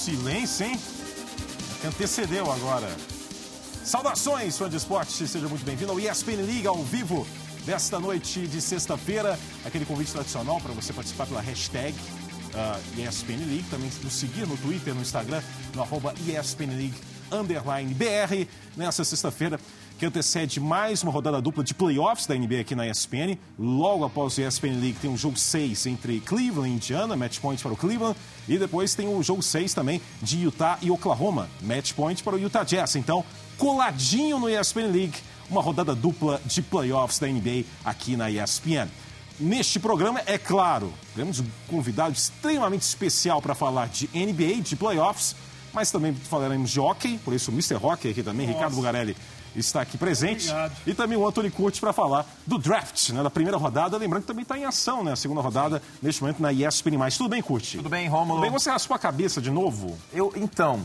silêncio, hein? Que antecedeu agora. Saudações, fã de esporte, seja muito bem-vindo ao ESPN Liga ao vivo desta noite de sexta-feira. Aquele convite tradicional para você participar pela hashtag uh, ESPN League, também nos seguir no Twitter, no Instagram, no arroba ESPN League underline BR. Nessa sexta-feira, que antecede mais uma rodada dupla de playoffs da NBA aqui na ESPN. Logo após o ESPN League tem o jogo 6 entre Cleveland e Indiana, match point para o Cleveland. E depois tem o jogo 6 também de Utah e Oklahoma, match point para o Utah Jazz. Então, coladinho no ESPN League, uma rodada dupla de playoffs da NBA aqui na ESPN. Neste programa, é claro, temos um convidado extremamente especial para falar de NBA, de playoffs, mas também falaremos de hockey, por isso o Mr. Hockey aqui também, Nossa. Ricardo Bugarelli está aqui presente. Obrigado. E também o Anthony Curti para falar do draft, né, da primeira rodada. Lembrando que também está em ação, né? A segunda rodada, neste momento, na ESPN+. Tudo bem, Curti? Tudo bem, Romulo? Tudo bem, você raspou a cabeça de novo? Eu, então,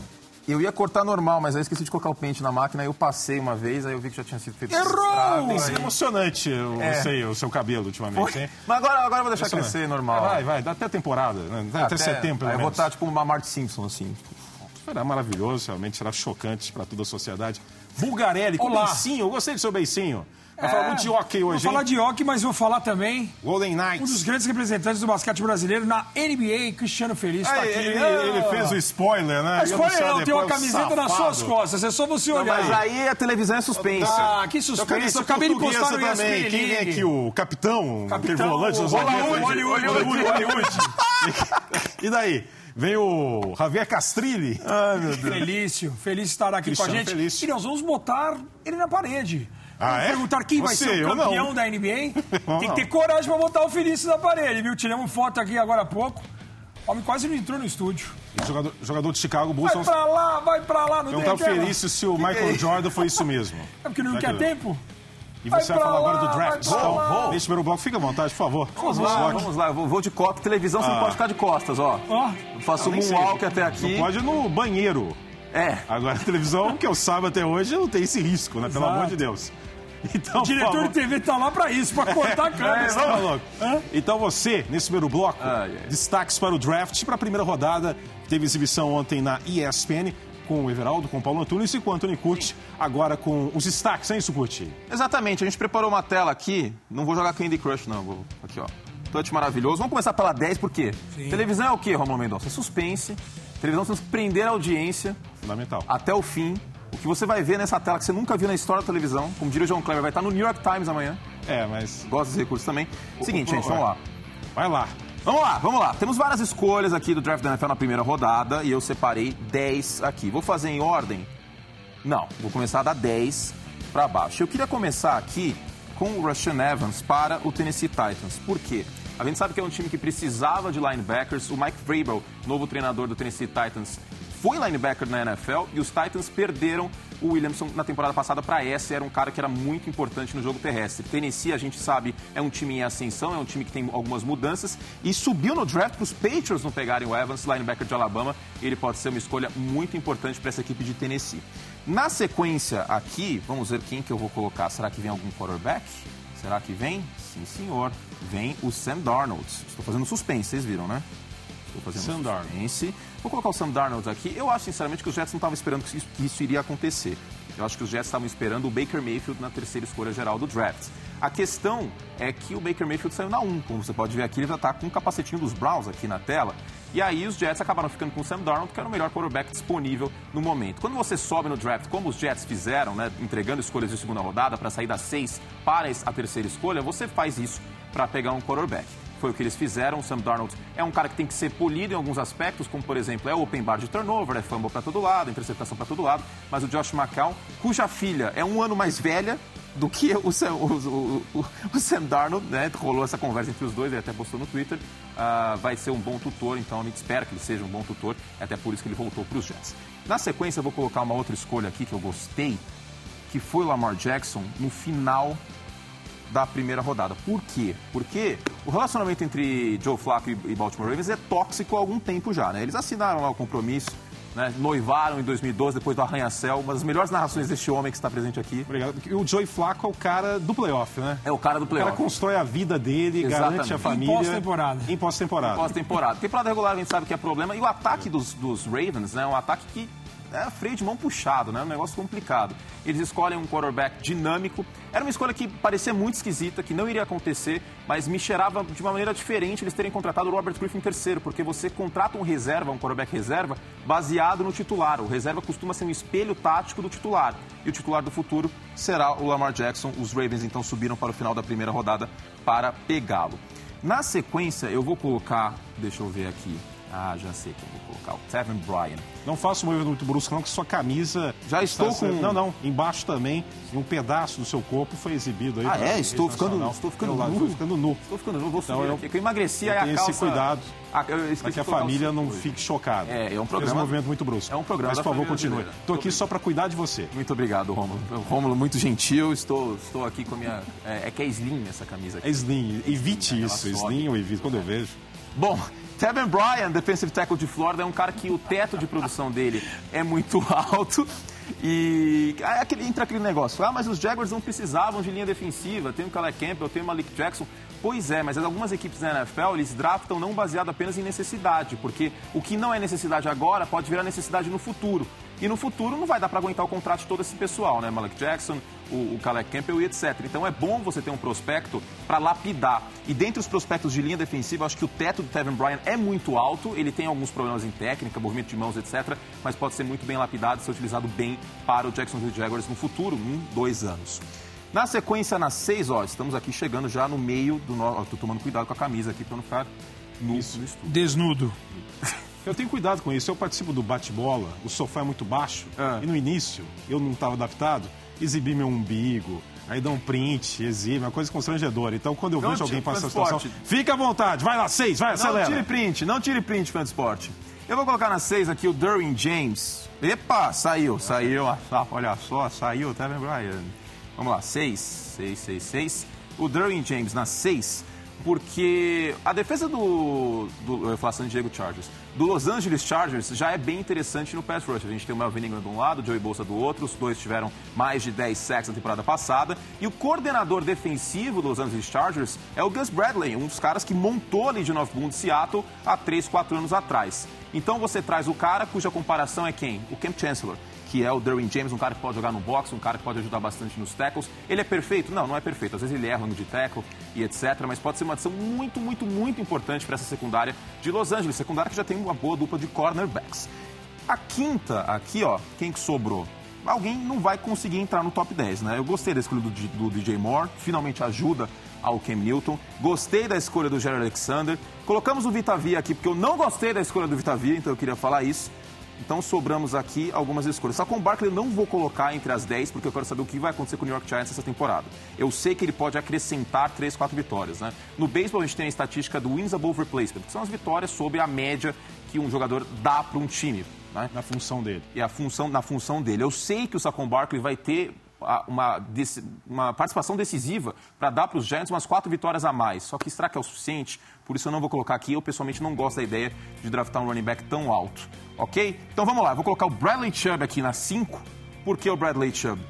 eu ia cortar normal, mas aí esqueci de colocar o pente na máquina, aí eu passei uma vez, aí eu vi que já tinha sido feito Errou! Tem sido emocionante, eu é. sei, o seu cabelo ultimamente, hein? Mas agora, agora eu vou deixar crescer normal. Vai, vai, dá até temporada, né? até, até setembro, aí menos. Eu vou estar tipo uma Marty Simpson, assim. Será maravilhoso, realmente será chocante para toda a sociedade. Bulgarelli, com Olá. beicinho, eu gostei do seu beicinho. Vai é, falar muito de hockey hoje, Vou falar de hockey, mas vou falar também... Golden Knights. Um dos grandes representantes do basquete brasileiro na NBA, Cristiano Feliz, está aqui. Ele, ele, fez o spoiler, né? spoiler não, tem uma camiseta nas suas costas, é só você olhar. Não, mas aí a televisão é suspense. Ah, que suspense. Eu acabei de postar no também. ESPN Quem vem aqui? O capitão? Capitão. volante dos Hollywood, Hollywood. E daí? Vem o Javier Castrilli. Ai, meu Deus. Felício, feliz estar aqui Cristiano com a gente. Felício. E nós vamos botar ele na parede. Ah, vamos é? perguntar quem Você, vai ser o campeão da NBA. Tem que ter coragem para botar o Felício na parede, viu? Tiramos foto aqui agora há pouco. O homem quase não entrou no estúdio. Jogador, jogador de Chicago Bulls. Vai pra lá, vai pra lá. Não Perguntar o Felício se o Michael é Jordan foi isso mesmo. É porque não quer tempo? E você vai, vai falar lá, agora do draft. Então, vou. nesse primeiro bloco, fica à vontade, por favor. Vamos, lá, vamos lá. Eu vou de copo. Televisão, você ah. não pode ficar de costas, ó. Oh. faço um walk até aqui. Não pode ir no banheiro. É. Agora, a televisão, que eu saiba até hoje, não tem esse risco, né? Exato. Pelo amor de Deus. Então, o diretor de TV tá lá para isso, para cortar a câmera. É, tá louco. Então você, nesse primeiro bloco, ah, yeah. destaques para o draft, para a primeira rodada, teve exibição ontem na ESPN com o Everaldo, com o Paulo Antunes e com o Antônio Curti, agora com os destaques, é isso, Curti? Exatamente, a gente preparou uma tela aqui, não vou jogar Candy Crush não, vou... aqui ó, touch maravilhoso. Vamos começar pela 10, por quê? Sim. Televisão é o quê, Romulo Mendonça? É suspense, televisão tem que prender a audiência. Fundamental. Até o fim. O que você vai ver nessa tela que você nunca viu na história da televisão, como diria o John Clever, vai estar no New York Times amanhã. É, mas... Gosta desse recurso também. Seguinte, gente, vamos lá. Vai lá. Vamos lá, vamos lá. Temos várias escolhas aqui do draft da NFL na primeira rodada e eu separei 10 aqui. Vou fazer em ordem? Não, vou começar da 10 para baixo. Eu queria começar aqui com o Rashan Evans para o Tennessee Titans. Por quê? A gente sabe que é um time que precisava de linebackers. O Mike Vrabel, novo treinador do Tennessee Titans, foi linebacker na NFL e os Titans perderam o Williamson na temporada passada para essa. Era um cara que era muito importante no jogo terrestre. Tennessee, a gente sabe, é um time em ascensão, é um time que tem algumas mudanças e subiu no draft para os Patriots não pegarem o Evans, linebacker de Alabama. Ele pode ser uma escolha muito importante para essa equipe de Tennessee. Na sequência aqui, vamos ver quem que eu vou colocar. Será que vem algum quarterback? Será que vem? Sim, senhor. Vem o Sam Darnold. Estou fazendo suspense, vocês viram, né? Estou fazendo Sam suspense. Darnold. Vou colocar o Sam Darnold aqui. Eu acho, sinceramente, que os Jets não estavam esperando que isso, que isso iria acontecer. Eu acho que os Jets estavam esperando o Baker Mayfield na terceira escolha geral do draft. A questão é que o Baker Mayfield saiu na 1. Como você pode ver aqui, ele já está com o um capacetinho dos Browns aqui na tela. E aí os Jets acabaram ficando com o Sam Darnold, que era o melhor quarterback disponível no momento. Quando você sobe no draft, como os Jets fizeram, né, entregando escolhas de segunda rodada para sair das 6 para a terceira escolha, você faz isso para pegar um quarterback. Foi o que eles fizeram. O Sam Darnold é um cara que tem que ser polido em alguns aspectos, como por exemplo, é open bar de turnover, é fumble para todo lado, interceptação para todo lado. Mas o Josh McCown, cuja filha é um ano mais velha do que o Sam, o, o, o Sam Darnold, né? Rolou essa conversa entre os dois, ele até postou no Twitter. Uh, vai ser um bom tutor, então a gente espera que ele seja um bom tutor, é até por isso que ele voltou para os Jets. Na sequência, eu vou colocar uma outra escolha aqui que eu gostei, que foi o Lamar Jackson no final da primeira rodada. Por quê? Porque o relacionamento entre Joe Flacco e Baltimore Ravens é tóxico há algum tempo já, né? Eles assinaram lá o compromisso né? noivaram em 2012 depois do arranha-céu. Uma das melhores narrações deste homem que está presente aqui. Obrigado. O Joey Flacco é o cara do playoff, né? É o cara do playoff. O cara constrói a vida dele, Exatamente. garante a família. Em pós-temporada. Em pós-temporada. Pós-temporada. Temporada regular a gente sabe que é problema. E o ataque dos, dos Ravens, né? É um ataque que é freio de mão puxado, né? Um negócio complicado. Eles escolhem um quarterback dinâmico. Era uma escolha que parecia muito esquisita, que não iria acontecer, mas me cheirava de uma maneira diferente eles terem contratado o Robert Griffin terceiro, porque você contrata um reserva, um quarterback reserva, baseado no titular. O reserva costuma ser um espelho tático do titular. E o titular do futuro será o Lamar Jackson. Os Ravens então subiram para o final da primeira rodada para pegá-lo. Na sequência, eu vou colocar, deixa eu ver aqui, ah, já sei quem vou colocar. O Tevin Bryan. Não faça um movimento muito brusco, não, que sua camisa. Já estou com. Não, não. Embaixo também, um pedaço do seu corpo foi exibido aí. Ah, é? Estou ficando, estou ficando nu. Estou ficando nu. Estou ficando nu. Vou então, subir eu. Eu emagreci aí a calça. esse cuidado. Ah, para que a família não fique chocada. É, é um programa. Fez um movimento muito brusco. É um programa. Mas, por favor, continue. Estou aqui só para cuidar de você. Muito obrigado, Rômulo. Rômulo, muito gentil. Estou, estou aqui com a minha. É, é que é slim essa camisa aqui. É slim. Evite é, isso. Slim ou evite, quando eu vejo. Bom, Tevin Bryan, defensive tackle de Florida, é um cara que o teto de produção dele é muito alto. E aí aquele, entra aquele negócio, ah, mas os Jaguars não precisavam de linha defensiva, tem o Calais Campbell, tem o Malik Jackson. Pois é, mas algumas equipes da NFL, eles draftam não baseado apenas em necessidade, porque o que não é necessidade agora pode virar necessidade no futuro. E no futuro não vai dar para aguentar o contrato de todo esse pessoal, né? Malik Jackson, o, o Calais Campbell e etc. Então é bom você ter um prospecto para lapidar. E dentre os prospectos de linha defensiva, acho que o teto do Tevin Bryan é muito alto. Ele tem alguns problemas em técnica, movimento de mãos, etc. Mas pode ser muito bem lapidado e ser utilizado bem para o Jacksonville Jaguars no futuro, um, dois anos. Na sequência, nas seis horas, estamos aqui chegando já no meio do nosso. Estou tomando cuidado com a camisa aqui para não ficar nu, Isso. Desnudo. Eu tenho cuidado com isso. Eu participo do bate-bola, o sofá é muito baixo. Ah. E no início, eu não estava adaptado, exibi meu umbigo, aí dá um print, exibe, uma coisa constrangedora. Então, quando eu não vejo alguém passar essa situação, fica à vontade, vai lá, seis, vai, acelera. Não tire print, não tire print, fã de esporte. Eu vou colocar na seis aqui o Derwin James. Epa, saiu, saiu, olha só, saiu, tá vendo, Brian? Vamos lá, seis, seis, seis, seis. O Derwin James na seis porque a defesa do, do eu falar San Diego Chargers, do Los Angeles Chargers já é bem interessante no pass rush. A gente tem o Melvin Ingram de um lado, o Joey Bolsa do outro, os dois tiveram mais de 10 sacks na temporada passada, e o coordenador defensivo dos Los Angeles Chargers é o Gus Bradley, um dos caras que montou ali de North Boone, Seattle, há 3, 4 anos atrás. Então você traz o cara cuja comparação é quem? O Camp Chancellor que é o Derwin James, um cara que pode jogar no boxe, um cara que pode ajudar bastante nos tackles. Ele é perfeito? Não, não é perfeito. Às vezes ele erra no de tackle e etc. Mas pode ser uma adição muito, muito, muito importante para essa secundária de Los Angeles. Secundária que já tem uma boa dupla de cornerbacks. A quinta aqui, ó, quem que sobrou? Alguém não vai conseguir entrar no top 10, né? Eu gostei da escolha do, do DJ Moore, finalmente ajuda ao Cam Newton. Gostei da escolha do Jerry Alexander. Colocamos o Vitavia aqui porque eu não gostei da escolha do Vitavia, então eu queria falar isso. Então sobramos aqui algumas escolhas. Só com o Barkley não vou colocar entre as 10, porque eu quero saber o que vai acontecer com o New York Giants essa temporada. Eu sei que ele pode acrescentar 3, 4 vitórias. Né? No beisebol a gente tem a estatística do wins above replacement, que são as vitórias sobre a média que um jogador dá para um time. Né? Na função dele. E a função, na função dele. Eu sei que o Saquon Barkley vai ter uma, uma participação decisiva para dar para os Giants umas quatro vitórias a mais. Só que será que é o suficiente? Por isso eu não vou colocar aqui. Eu pessoalmente não gosto da ideia de draftar um running back tão alto. Ok? Então vamos lá. Vou colocar o Bradley Chubb aqui na 5. Por que o Bradley Chubb?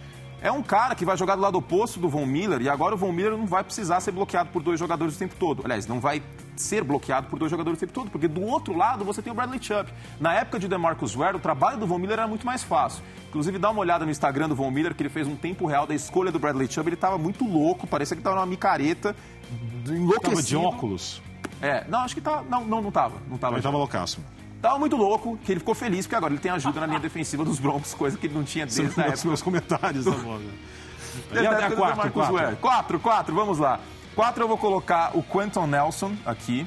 É um cara que vai jogar do lado oposto do Von Miller e agora o Von Miller não vai precisar ser bloqueado por dois jogadores o tempo todo. Aliás, não vai ser bloqueado por dois jogadores o tempo todo, porque do outro lado você tem o Bradley Chubb. Na época de DeMarcus Ware, o trabalho do Von Miller era muito mais fácil. Inclusive, dá uma olhada no Instagram do Von Miller, que ele fez um tempo real da escolha do Bradley Chubb. Ele estava muito louco, parecia que estava numa micareta, enlouquecido. Tava de óculos. É, não, acho que tá, não, não, não tava. Não tava. Ele tava loucaço. Tava muito louco, que ele ficou feliz, porque agora ele tem ajuda na linha defensiva dos Broncos, coisa que ele não tinha desde São a época. meus comentários, tá bom. E até a quatro, quatro. quatro, quatro, vamos lá. Quatro eu vou colocar o Quentin Nelson aqui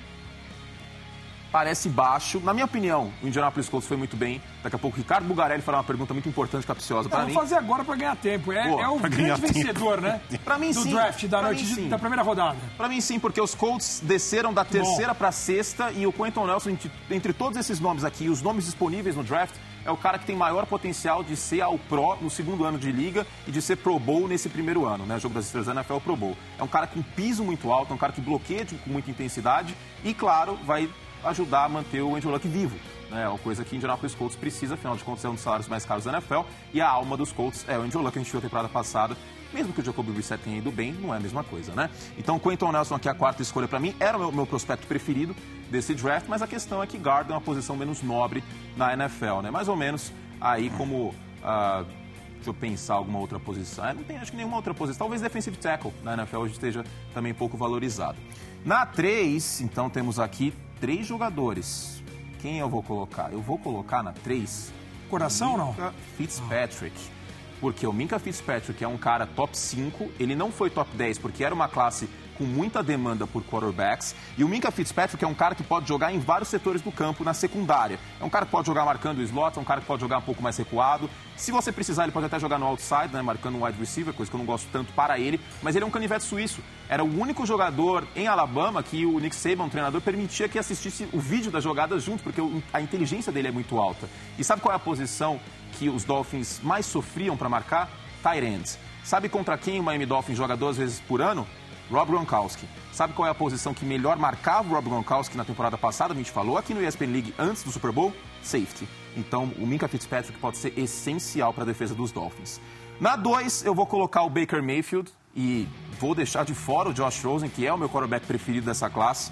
parece baixo. Na minha opinião, o Indianapolis Colts foi muito bem. Daqui a pouco o Ricardo Bugarelli fará uma pergunta muito importante, capciosa para mim. Vamos fazer agora para ganhar tempo. É, é o grande vencedor, né? Para mim Do sim. Do draft da noite mim, da primeira rodada. Para mim sim, porque os Colts desceram da terceira para sexta e o Quentin Nelson, entre, entre todos esses nomes aqui, os nomes disponíveis no draft, é o cara que tem maior potencial de ser ao Pro no segundo ano de liga e de ser Pro Bowl nesse primeiro ano, né? O jogo das estrelas da NFL Pro Bowl. É um cara com piso muito alto, é um cara que bloqueia com muita intensidade e, claro, vai ajudar a manter o Andrew Luck vivo. Né, é uma coisa que Indianapolis Colts precisa, afinal de contas é um dos salários mais caros da NFL e a alma dos Colts é o Andrew Luck, a gente viu a temporada passada, mesmo que o Jacoby Brissett tenha ido bem, não é a mesma coisa, né? Então, Quentin Nelson aqui a quarta escolha para mim, era o meu, prospecto preferido desse draft, mas a questão é que guarda é uma posição menos nobre na NFL, né? Mais ou menos aí como... Uh, deixa eu pensar alguma outra posição. É, não tem, acho que nenhuma outra posição. Talvez defensive tackle na NFL hoje esteja também pouco valorizado. Na 3, então, temos aqui três jogadores. Quem eu vou colocar? Eu vou colocar na 3... Coração ou não? Fitzpatrick. Porque o Minka Fitzpatrick é um cara top 5, ele não foi top 10 porque era uma classe com muita demanda por quarterbacks. E o Minka Fitzpatrick é um cara que pode jogar em vários setores do campo na secundária. É um cara que pode jogar marcando o slot, é um cara que pode jogar um pouco mais recuado. Se você precisar, ele pode até jogar no outside, né, marcando um wide receiver, coisa que eu não gosto tanto para ele. Mas ele é um canivete suíço. Era o único jogador em Alabama que o Nick Saban, treinador, permitia que assistisse o vídeo das jogadas junto, porque a inteligência dele é muito alta. E sabe qual é a posição que os Dolphins mais sofriam para marcar? Tight. Sabe contra quem o Miami Dolphins joga duas vezes por ano? Rob Gronkowski. Sabe qual é a posição que melhor marcava o Rob Gronkowski na temporada passada? A gente falou aqui no ESPN League antes do Super Bowl? Safety. Então, o Minka Fitzpatrick pode ser essencial para a defesa dos Dolphins. Na 2, eu vou colocar o Baker Mayfield e vou deixar de fora o Josh Rosen, que é o meu quarterback preferido dessa classe.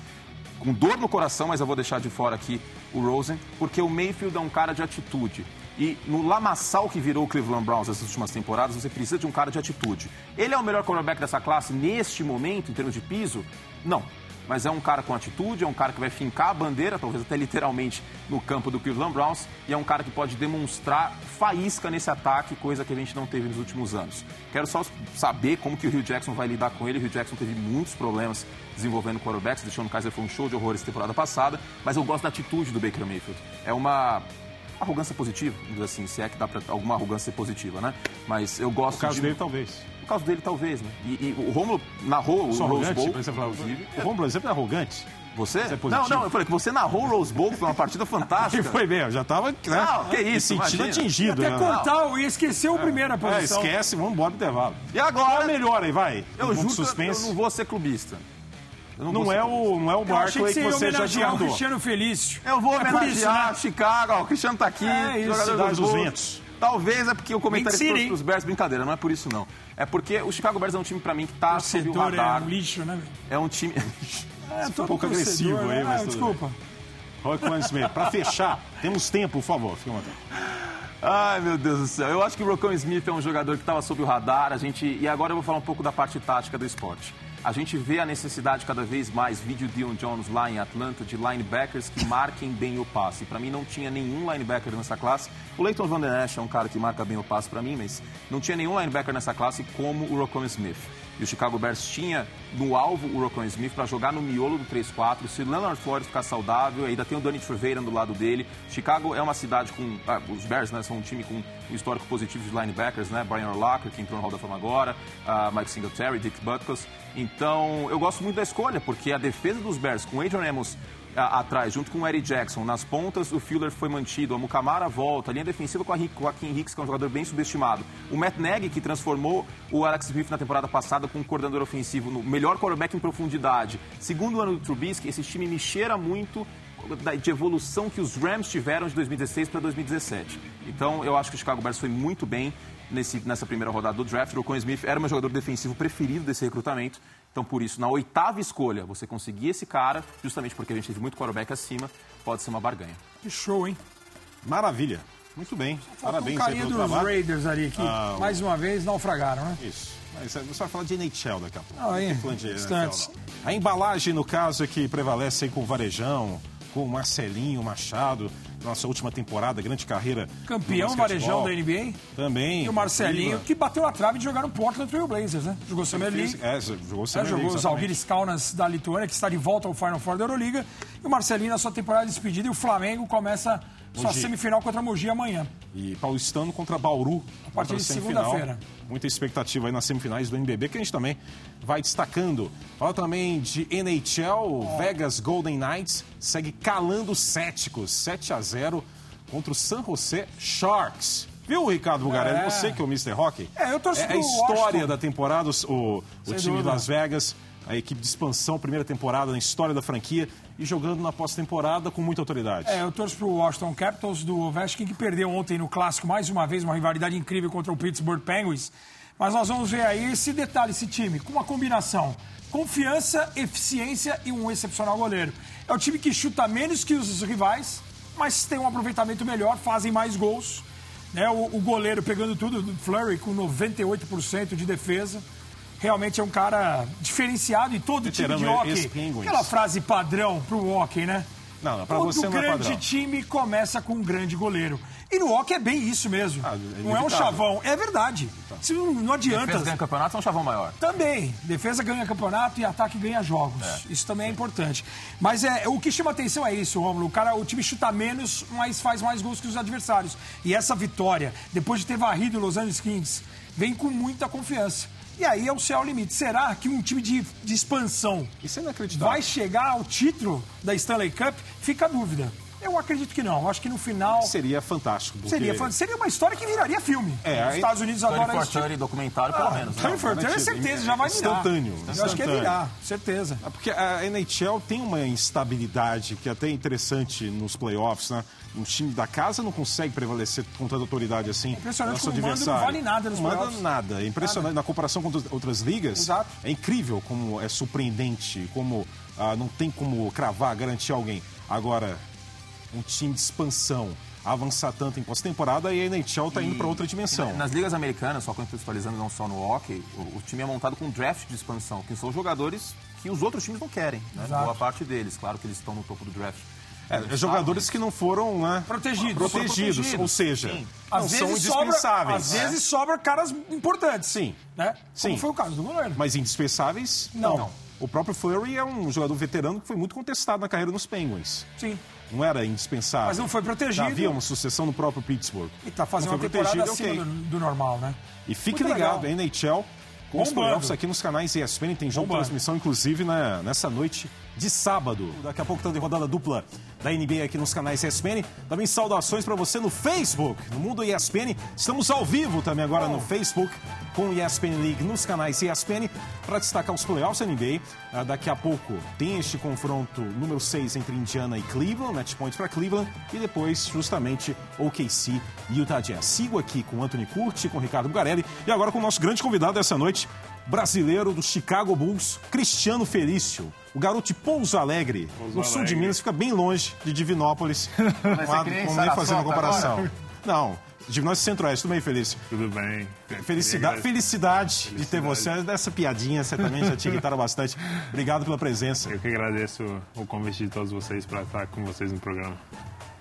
Com dor no coração, mas eu vou deixar de fora aqui o Rosen, porque o Mayfield é um cara de atitude. E no lamaçal que virou o Cleveland Browns essas últimas temporadas, você precisa de um cara de atitude. Ele é o melhor cornerback dessa classe neste momento, em termos de piso? Não. Mas é um cara com atitude, é um cara que vai fincar a bandeira, talvez até literalmente, no campo do Cleveland Browns, e é um cara que pode demonstrar faísca nesse ataque, coisa que a gente não teve nos últimos anos. Quero só saber como que o Rio Jackson vai lidar com ele. O Rio Jackson teve muitos problemas desenvolvendo quarterbacks, deixando o Kaiser foi um show de horrores temporada passada, mas eu gosto da atitude do Baker Mayfield. É uma arrogância positiva, assim, se é que dá para alguma arrogância ser positiva, né? Mas eu gosto. No caso de... dele, talvez. No caso dele, talvez, né? E, e o Romulo narrou Sou o Rose Bowl. Inclusive. O Romulo é sempre arrogante. Você? É não, não, eu falei que você narrou o Rose Bowl, foi uma partida fantástica. Que foi bem, eu já tava, né? Não, que isso, sentindo atingido. Até né? contar e esqueceu a primeira é, posição. É, esquece, vamos embora do intervalo. E agora? melhor aí, vai. Eu juro suspense. eu não vou ser clubista. Não, não é o, não é o Barkley que, que, você já tinha o Cristiano Felício. Eu vou é homenagear isso, né? Chicago, ó, o Cristiano tá aqui, é isso, jogador dos ventos. Talvez é porque o comentário trouxe os Bears, brincadeira, não é por isso não. É porque o Chicago Bears é um time pra mim que tá sob o radar. É um lixo, né? É um time... é, um pouco agressivo aí, né? mas ah, Desculpa. Roy Smith, pra fechar, temos tempo, por favor, fica Ai, meu Deus do céu. Eu acho que o Rocco Smith é um jogador que estava sob o radar. A gente... E agora eu vou falar um pouco da parte tática do esporte a gente vê a necessidade cada vez mais, vídeo Dion Jones lá em Atlanta, de linebackers que marquem bem o passe. Para mim não tinha nenhum linebacker nessa classe. O Leighton Van Der Esch é um cara que marca bem o passe para mim, mas não tinha nenhum linebacker nessa classe como o Rocco Smith. E o Chicago Bears tinha no alvo o Rocco Smith para jogar no miolo do 3-4. Se Leonard Flores ficar saudável, ainda tem o Danny Treveira do lado dele. Chicago é uma cidade com... Ah, os Bears né, são um time com um histórico positivo de linebackers, né? Brian Urlacher, que entrou no Hall da Fama agora, uh, Mike Singletary, Dick Butkus. Então, eu gosto muito da escolha, porque a defesa dos Bears, com Adrian Amos atrás, junto com o Eric Jackson. Nas pontas, o Fuller foi mantido, a Mukamara volta, a linha defensiva com a Joaquim Hicks, que é um jogador bem subestimado. O Matt Nagy, que transformou o Alex Smith na temporada passada com um coordenador ofensivo no melhor quarterback em profundidade. Segundo ano do Trubisky, esse time me cheira muito de evolução que os Rams tiveram de 2016 para 2017. Então, eu acho que o Chicago Bears foi muito bem nesse, nessa primeira rodada do draft. O Rocco Smith era o meu jogador defensivo preferido desse recrutamento. Então, por isso, na oitava escolha, você conseguir esse cara, justamente porque a gente teve muito quarterback acima, pode ser uma barganha. Que show, hein? Maravilha. Muito bem. Parabéns um aí pelo dos. Raiders ali que, ah, mais uma vez, naufragaram, né? Isso. Você vai falar de NHL daqui a pouco. Ah, aí, A embalagem, no caso, é que prevalece com o Varejão, com o Marcelinho Machado, nossa última temporada, grande carreira. Campeão varejão da NBA. Também. E o Marcelinho, que bateu a trave de jogar no Portland Trail Blazers, né? Jogou Summer League. É, jogou Summer é, Jogou os Algiris Kaunas da Lituânia, que está de volta ao Final Four da Euroliga. E o Marcelinho na sua temporada de despedida. E o Flamengo começa sua semifinal contra Mogi amanhã. E paulistano contra Bauru. A partir de segunda-feira. Muita expectativa aí nas semifinais do NBB, que a gente também vai destacando. Fala também de NHL, oh. Vegas Golden Knights segue calando céticos, 7 a 0 contra o San José Sharks. Viu, Ricardo Bugarelli? É. Você que é o Mr. Hockey. É, eu torço É a história da temporada, o, o time de Las Vegas a equipe de expansão, primeira temporada na história da franquia e jogando na pós-temporada com muita autoridade. É, eu torço para o Washington Capitals do Ovechkin, que perdeu ontem no Clássico mais uma vez, uma rivalidade incrível contra o Pittsburgh Penguins. Mas nós vamos ver aí esse detalhe, esse time, com uma combinação. Confiança, eficiência e um excepcional goleiro. É o time que chuta menos que os rivais, mas tem um aproveitamento melhor, fazem mais gols. Né? O, o goleiro pegando tudo, Flurry com 98% de defesa realmente é um cara diferenciado e todo time de hockey. Aquela frase padrão pro hockey, né? Não, pra todo você não é grande padrão. time começa com um grande goleiro. E no hockey é bem isso mesmo. Ah, é não é um chavão, é verdade. Tá. Não, não adianta. Defesa ganha campeonato é um chavão maior. Também. Defesa ganha campeonato e ataque ganha jogos. É. Isso também é importante. Mas é, o que chama atenção é isso, Romulo. O cara, o time chuta menos, mas faz mais gols que os adversários. E essa vitória, depois de ter varrido o Los Angeles Kings, vem com muita confiança. E aí é o céu limite. Será que um time de, de expansão Isso é inacreditável. vai chegar ao título da Stanley Cup? Fica a dúvida. Eu acredito que não. Acho que no final. Seria fantástico. Porque... Seria, seria uma história que viraria filme. É, Os Estados Unidos adoram isso. Tony documentário, pelo ah, menos. Tony né? for é certeza, já vai virar. Instantâneo. Eu acho que é virar, certeza. É porque a NHL tem uma instabilidade que é até interessante nos playoffs, né? Um time da casa não consegue prevalecer com tanta autoridade assim. É impressionante como adversário. não vale nada nos Não manda nada. É impressionante. Nada. Na comparação com outras ligas, Exato. é incrível como é surpreendente, como ah, não tem como cravar, garantir alguém. Agora, um time de expansão avançar tanto em pós-temporada e a NHL está indo para outra dimensão. Nas ligas americanas, só contextualizando não só no hockey, o, o, time é montado com um draft de expansão, que são jogadores que os outros times não querem, né? boa parte deles. Claro que eles estão no topo do draft. É, jogadores que não foram né, protegidos. protegidos, protegidos. ou seja, Sim. não às são indispensáveis. Sobra, às vezes sobra caras importantes. Sim. Né? Sim. Como foi o caso do goleiro. Mas indispensáveis, não. não. O próprio Flurry é um jogador veterano que foi muito contestado na carreira nos Penguins. Sim. Não era indispensável. Mas não foi protegido. Já havia uma sucessão no próprio Pittsburgh. E está fazendo uma temporada acima okay. do, do, normal, né? E fique muito ligado, legal. NHL com os playoffs aqui nos canais ESPN. Tem jogo de transmissão, inclusive, né, nessa noite de sábado. Daqui a pouco tá de rodada dupla da NBA aqui nos canais ESPN. Também saudações para você no Facebook, no Mundo ESPN. Estamos ao vivo também agora no Facebook com o ESPN League nos canais ESPN para destacar os playoffs NBA. Uh, daqui a pouco tem este confronto número 6 entre Indiana e Cleveland, match point para Cleveland e depois justamente OKC e Utah Jazz. Sigo aqui com Anthony Curti, com Ricardo Bugarelli e agora com o nosso grande convidado dessa noite, brasileiro do Chicago Bulls, Cristiano Felício. O garoto de Pouso Alegre, Pouso no sul Alegre. de Minas, fica bem longe de Divinópolis. Mas lá, como nem fazendo a comparação. Agora? Não, Divinópolis Centro-Oeste, tudo bem, Felício? Tudo bem. Felicidade, felicidade, felicidade, de ter você. Essa piadinha certamente já tinha irritado bastante. Obrigado pela presença. Eu que agradeço o convite de todos vocês para estar com vocês no programa.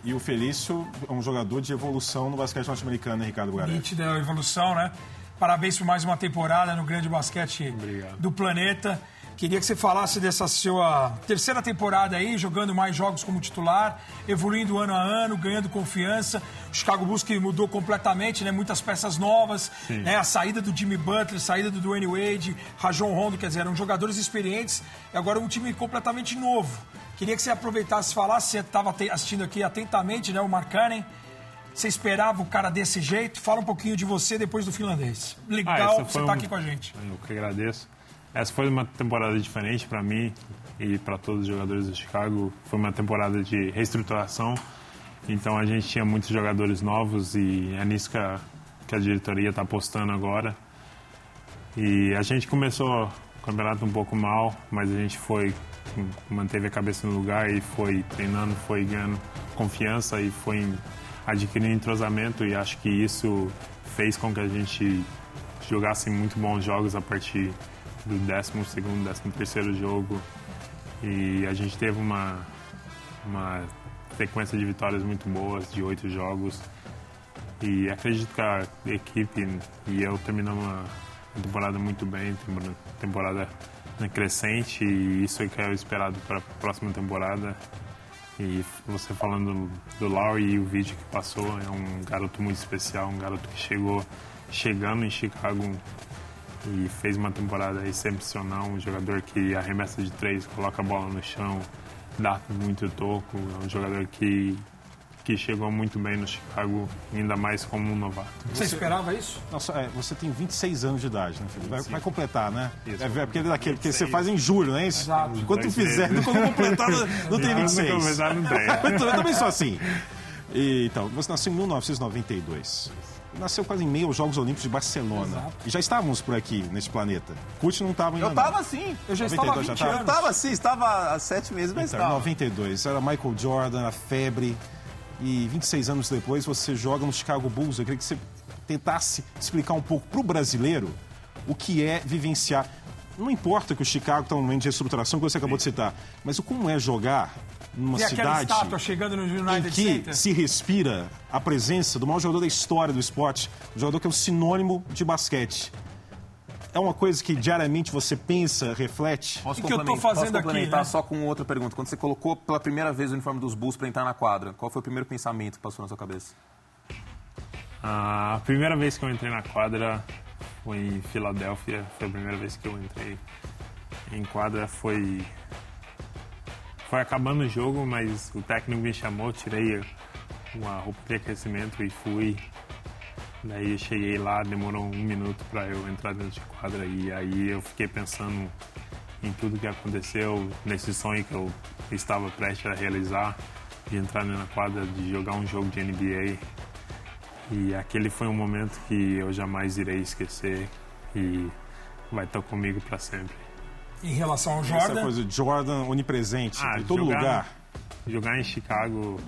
E o Felício é um jogador de evolução no basquete norte-americano, né, Ricardo Bugarelli? Nítida evolução, né? Parabéns por mais uma temporada no grande basquete Obrigado. do planeta. Queria que você falasse dessa sua terceira temporada aí, jogando mais jogos como titular, evoluindo ano a ano, ganhando confiança. O Chicago Bulls que mudou completamente, né? Muitas peças novas, né? A saída do Jimmy Butler, saída do Dwayne Wade, Rajon Rondo, quer dizer, eram jogadores experientes e agora um time completamente novo. Queria que você aproveitasse e falasse, você estava assistindo aqui atentamente, né? O Mark Cannon. Você esperava o cara desse jeito? Fala um pouquinho de você depois do finlandês. Legal ah, você estar tá aqui com a gente. Eu que agradeço. Essa foi uma temporada diferente para mim e para todos os jogadores do Chicago. Foi uma temporada de reestruturação. Então a gente tinha muitos jogadores novos e é nisso que a, que a diretoria está apostando agora. E a gente começou o campeonato um pouco mal, mas a gente foi manteve a cabeça no lugar e foi treinando, foi ganhando confiança e foi adquirindo entrosamento e acho que isso fez com que a gente jogasse muito bons jogos a partir do 12 segundo, 13 terceiro jogo. E a gente teve uma uma sequência de vitórias muito boas de oito jogos. E acredito que a equipe e eu terminamos uma temporada muito bem, temporada crescente. E isso é que é esperado para a próxima temporada. E você falando do Lowry e o vídeo que passou, é um garoto muito especial, um garoto que chegou chegando em Chicago e fez uma temporada excepcional, um jogador que arremessa de três, coloca a bola no chão, dá muito toco, é um jogador que que chegou muito bem no Chicago, ainda mais como um novato. Você esperava isso? Nossa, é, você tem 26 anos de idade, né, Felipe? Vai, vai completar, né? Isso. É, é porque ele é daquele, porque você faz em julho, não é isso? Exato. Enquanto 26. fizer, quando completar, não, não tem Não, 26. não começar, não tem. Eu também sou assim. E, então, você nasceu em 1992. Nasceu quase em meio aos Jogos Olímpicos de Barcelona. Exato. E já estávamos por aqui, nesse planeta. Kurt não estava ainda Eu tava assim. Eu já estava há 92 já 20 tava? Eu anos. tava assim, estava há sete meses, mas Então, estava. 92. Era Michael Jordan, a febre. E 26 anos depois você joga no Chicago Bulls. Eu queria que você tentasse explicar um pouco para o brasileiro o que é vivenciar. Não importa que o Chicago está num momento de reestruturação que você acabou de citar, mas o como é jogar numa E aquela cidade estátua chegando no em United que Center. se respira a presença do maior jogador da história do esporte, um jogador que é um sinônimo de basquete. É uma coisa que diariamente você pensa, reflete. Posso O que eu tô complementar- fazendo posso aqui, complementar né? só com outra pergunta. Quando você colocou pela primeira vez o uniforme dos Bulls para entrar na quadra, qual foi o primeiro pensamento que passou na sua cabeça? A primeira vez que eu entrei na quadra foi em Filadélfia. Foi a primeira vez que eu entrei em quadra. Foi. Foi acabando o jogo, mas o técnico me chamou, tirei uma roupa de aquecimento e fui. Daí eu cheguei lá, demorou um minuto para eu entrar dentro de quadra e aí eu fiquei pensando em tudo que aconteceu, nesse sonho que eu estava prestes a realizar, de entrar na quadra, de jogar um jogo de NBA. E aquele foi um momento que eu jamais irei esquecer e vai estar comigo para sempre. Em relação ao Essa Jordan, coisa de Jordan onipresente Ah, em todo jogar- lugar. Jogar em Chicago,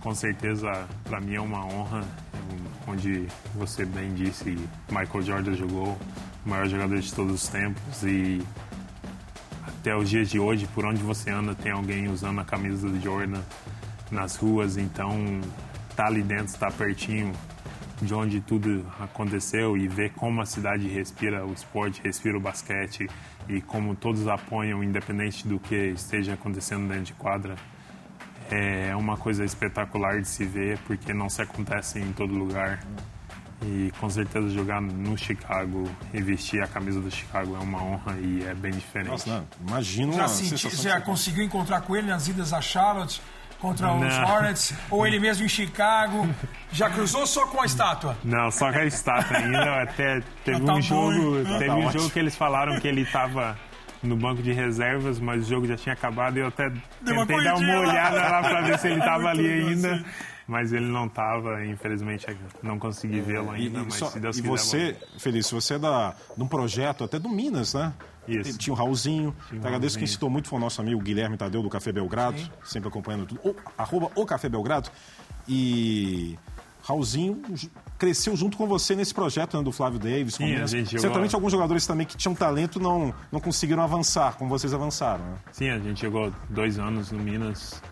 com certeza, para mim é uma honra. um- Onde você bem disse, Michael Jordan jogou, o maior jogador de todos os tempos e até os dias de hoje, por onde você anda, tem alguém usando a camisa do Jordan nas ruas. Então, tá ali dentro, tá pertinho de onde tudo aconteceu e ver como a cidade respira o esporte, respira o basquete e como todos apoiam, independente do que esteja acontecendo dentro de quadra. É uma coisa espetacular de se ver, porque não se acontece em todo lugar. E com certeza jogar no Chicago e vestir a camisa do Chicago é uma honra e é bem diferente. Nossa, não, imagina já, uma senti, sensação já conseguiu encontrar com ele nas idas a Charlotte contra os Não. Hornets, ou ele mesmo em Chicago. Já cruzou só com a estátua? Não, só que a estátua ainda. Até teve tá um jogo, hein? teve tá um ótimo. jogo que eles falaram que ele estava no banco de reservas, mas o jogo já tinha acabado e eu até Deu tentei dar uma lá. olhada lá para ver se ele estava ali ainda. sim. Mas ele não estava, infelizmente não consegui vê-lo E, ainda, e mas só- se Deus e quiser. você, Felício, você é da, de um projeto até do Minas, né? Isso. Tinha o Raulzinho. Tinha agradeço quem Raulzinho. citou muito foi o nosso amigo Guilherme Tadeu do Café Belgrado, sempre acompanhando tudo. O, arroba o Café Belgrado. E Raulzinho cresceu junto com você nesse projeto né, do Flávio Davis. Sim, Minas. Certamente alguns jogadores também que tinham talento não, não conseguiram avançar, como vocês avançaram. Né? Sim, a gente jogou dois anos no Minas,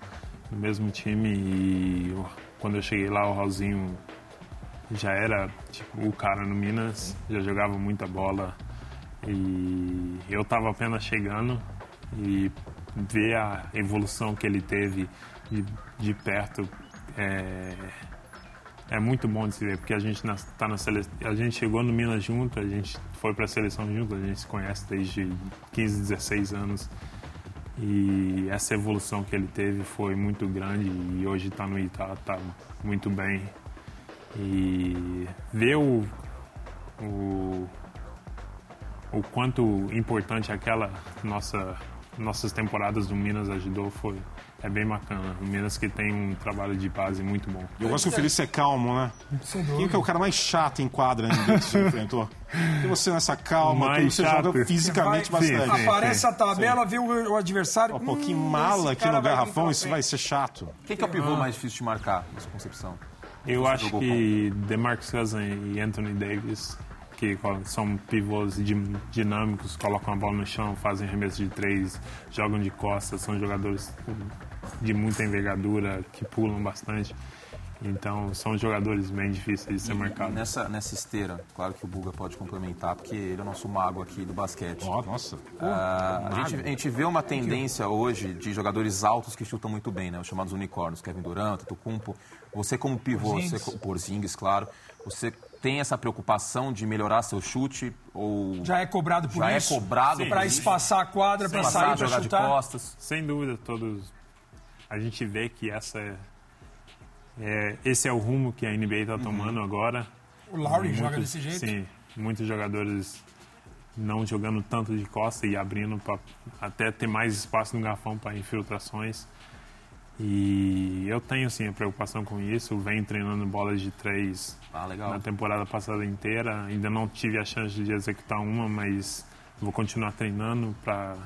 no mesmo time, e quando eu cheguei lá, o Raulzinho já era tipo, o cara no Minas, já jogava muita bola, e eu estava apenas chegando, e ver a evolução que ele teve de, de perto é, é muito bom de se ver, porque a gente na, tá na sele... a gente chegou no Minas junto, a gente foi para a seleção junto, a gente se conhece desde 15, 16 anos. E essa evolução que ele teve foi muito grande e hoje está no Itá, está muito bem. E ver o, o, o quanto importante aquela nossa nossas temporadas do Minas ajudou foi é bem bacana. O Minas que tem um trabalho de base muito bom. Eu gosto que o Felício é calmo, né? Quem que é o cara mais chato em quadra né, que você enfrentou? E você nessa calma, Mais você chato. joga fisicamente Vai- bastante. Sim, sim. Aparece a tabela, vê o, o adversário. Um pouquinho hum, mala esse aqui cara no vai garrafão, isso vai ser chato. Quem que é o pivô mais difícil de marcar, na sua concepção? Eu Você acho jogou que DeMarcus Cousins e Anthony Davis, que co- são pivôs dinâmicos, colocam a bola no chão, fazem arremesso de três, jogam de costas, são jogadores de muita envergadura, que pulam bastante. Então, são jogadores bem difíceis de ser marcados. Nessa, nessa esteira, claro que o Buga pode complementar, porque ele é o nosso mago aqui do basquete. Ó, nossa. Ah, a, gente, a gente vê uma tendência hoje de jogadores altos que chutam muito bem, né? Os chamados unicórnios, Kevin Durant, Tucumpo. Você como pivô, Porzingis. você, Porzingis, claro, você tem essa preocupação de melhorar seu chute ou Já é cobrado por já é isso. cobrado Pra por isso? espaçar a quadra, pra passar, sair, pra jogar de chutar. costas? Sem dúvida, todos. A gente vê que essa é, é, esse é o rumo que a NBA está tomando agora. O Lowry Muitos- joga desse jeito? Sim, muitos jogadores não jogando tanto de costa e abrindo para até ter mais espaço no garrafão para infiltrações. E eu tenho sim a preocupação com isso. Venho treinando bolas de três Ah, na temporada passada inteira. Ainda não tive a chance de executar uma, mas vou continuar treinando para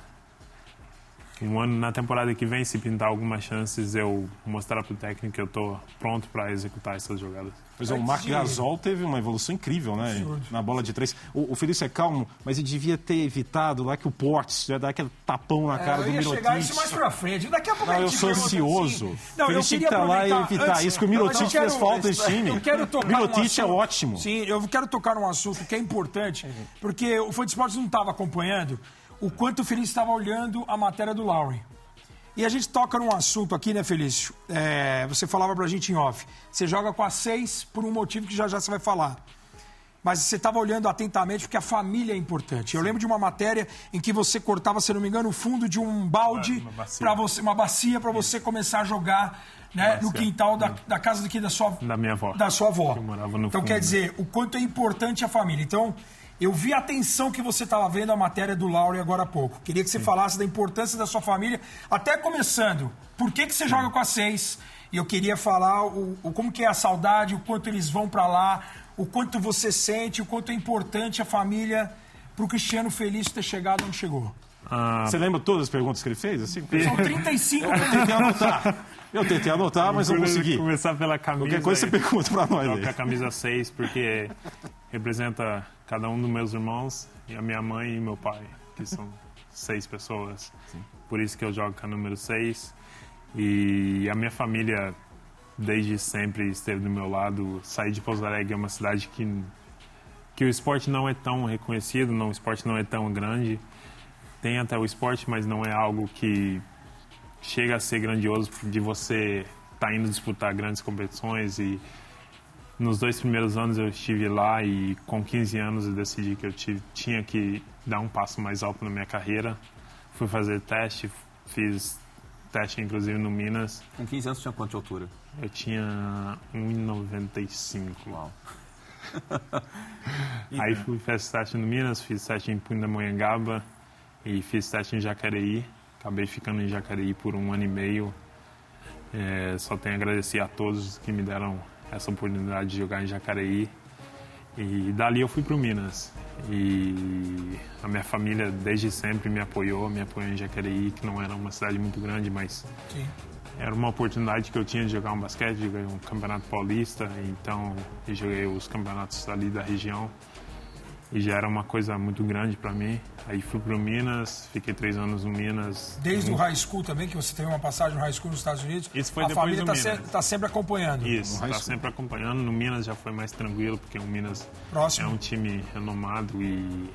um ano na temporada que vem, se pintar algumas chances, eu mostrar para o técnico que eu estou pronto para executar essas jogadas. Pois é, o Marc de- Gasol teve uma evolução incrível, né? Absurdo. Na bola de três. O, o Felício é calmo, mas ele devia ter evitado lá que o Portes já dá aquele tapão na cara É, do eu ia chegar Mirotic. isso mais pra frente. Daqui a pouco Não, a eu gente sou ansioso. assim. Não, eu Felício tinha queria que estar lá e aproveitar evitar antes- isso, que o Não, Mirotic eu quero- fez falta nesse time. Eu quero tocar O Mirotic num é ótimo. Sim, eu quero tocar num assunto que é importante, porque o Fã de Esportes não estava acompanhando o quanto o Felício estava olhando a matéria do Lowry. E a gente toca num assunto aqui, né, Felício? É, você falava pra gente em off. Você joga com a seis por um motivo que já já você vai falar. Mas você estava olhando atentamente porque a família é importante. Eu lembro de uma matéria em que você cortava, se não me engano, o fundo de um balde Uma bacia. para você, uma bacia para você começar a jogar né, no quintal da, da casa da sua Da minha avó. Da sua avó. Então fundo. quer dizer, o quanto é importante a família. Então, eu vi a atenção que você estava vendo a matéria do Laure agora há pouco. Queria que você falasse da importância da sua família, até começando. Por que, que você joga com a seis? E eu queria falar o, o- como que é a saudade, o quanto eles vão para lá, o quanto você sente, o quanto é importante a família para o Cristiano Feliz ter chegado onde chegou. Ah, Você lembra todas as perguntas que ele fez? Assim? São 35 Eu tentei anotar. Eu tentei anotar, mas não consegui. Começar pela camisa. Qualquer coisa você pergunta pra nós com a camisa 6 porque representa cada um dos meus irmãos e a minha mãe e meu pai, que são seis pessoas. Por isso que eu jogo com a número 6. E a minha família desde sempre esteve do meu lado. Saí de Pouso Alegre é uma cidade que que o esporte não é tão reconhecido, não, o esporte não é tão grande. Tem até o esporte, mas não é algo que chega a ser grandioso de você estar indo disputar grandes competições e nos dois primeiros anos eu estive lá e com 15 anos eu decidi que eu tive- tinha que dar um passo mais alto na minha carreira. Fui fazer teste, fiz teste inclusive no Minas. Com 15 anos tinha quanto de altura? Eu tinha 1,95. Uau. Aí fui fiz teste no Minas, fiz teste em Pindamonhangaba e fiz teste em Jacareí. Acabei ficando em Jacareí por um ano e meio. É, só tenho a agradecer a todos que me deram essa oportunidade de jogar em Jacareí. E dali eu fui para o Minas. E a minha família desde sempre me apoiou, me apoiou em Jacareí, que não era uma cidade muito grande, mas Sim. era uma oportunidade que eu tinha de jogar um basquete, de jogar um campeonato paulista, então eu joguei os campeonatos ali da região e já era uma coisa muito grande para mim. Aí fui para o Minas, fiquei três anos no Minas. Desde o high school também, que você teve uma passagem no high school nos Estados Unidos. Isso foi a depois família do está Minas. tá sempre acompanhando. Isso, tá school. sempre acompanhando. No Minas já foi mais tranquilo, porque o Minas Próximo. é um time renomado e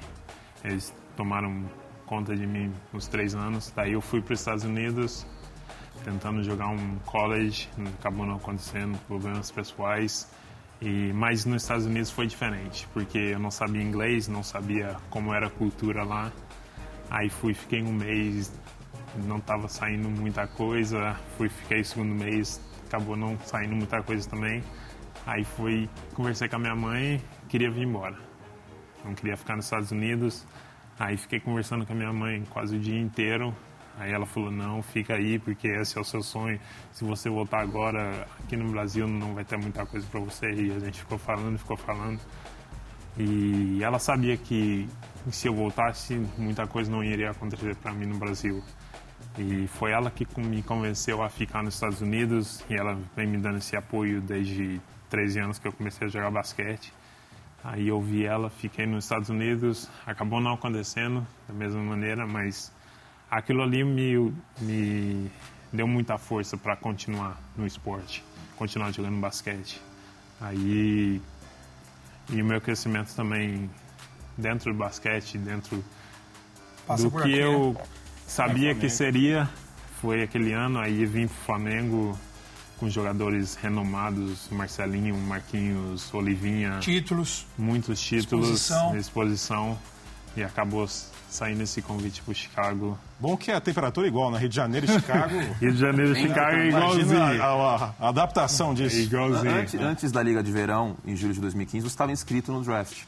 eles tomaram conta de mim nos três anos. Daí eu fui para os Estados Unidos, tentando jogar um college, acabou não acontecendo, problemas pessoais. E, mas nos Estados Unidos foi diferente, porque eu não sabia inglês, não sabia como era a cultura lá. Aí fui, fiquei um mês, não estava saindo muita coisa. Fui, fiquei segundo mês, acabou não saindo muita coisa também. Aí fui, conversei com a minha mãe, queria vir embora. Não queria ficar nos Estados Unidos. Aí fiquei conversando com a minha mãe quase o dia inteiro. Aí ela falou: não, fica aí, porque esse é o seu sonho. Se você voltar agora aqui no Brasil, não vai ter muita coisa para você. E a gente ficou falando, ficou falando. E ela sabia que se eu voltasse, muita coisa não iria acontecer para mim no Brasil. E foi ela que me convenceu a ficar nos Estados Unidos e ela vem me dando esse apoio desde 13 anos que eu comecei a jogar basquete. Aí eu vi ela, fiquei nos Estados Unidos, acabou não acontecendo da mesma maneira, mas aquilo ali me, me deu muita força para continuar no esporte, continuar jogando basquete. Aí e o meu crescimento também dentro do basquete, dentro Passa do que aqui, né? eu sabia que seria, foi aquele ano, aí vim pro Flamengo com jogadores renomados, Marcelinho, Marquinhos, Olivinha, Títulos. muitos títulos, Exposição. exposição. e acabou saindo esse convite para Chicago. Bom que a temperatura é igual, na Rio de Janeiro e Chicago. Rio de Janeiro e Chicago é igualzinho. A, a- a adaptação disso. É igualzinho. Antes, antes da Liga de Verão, em julho de 2015, você estava inscrito no draft.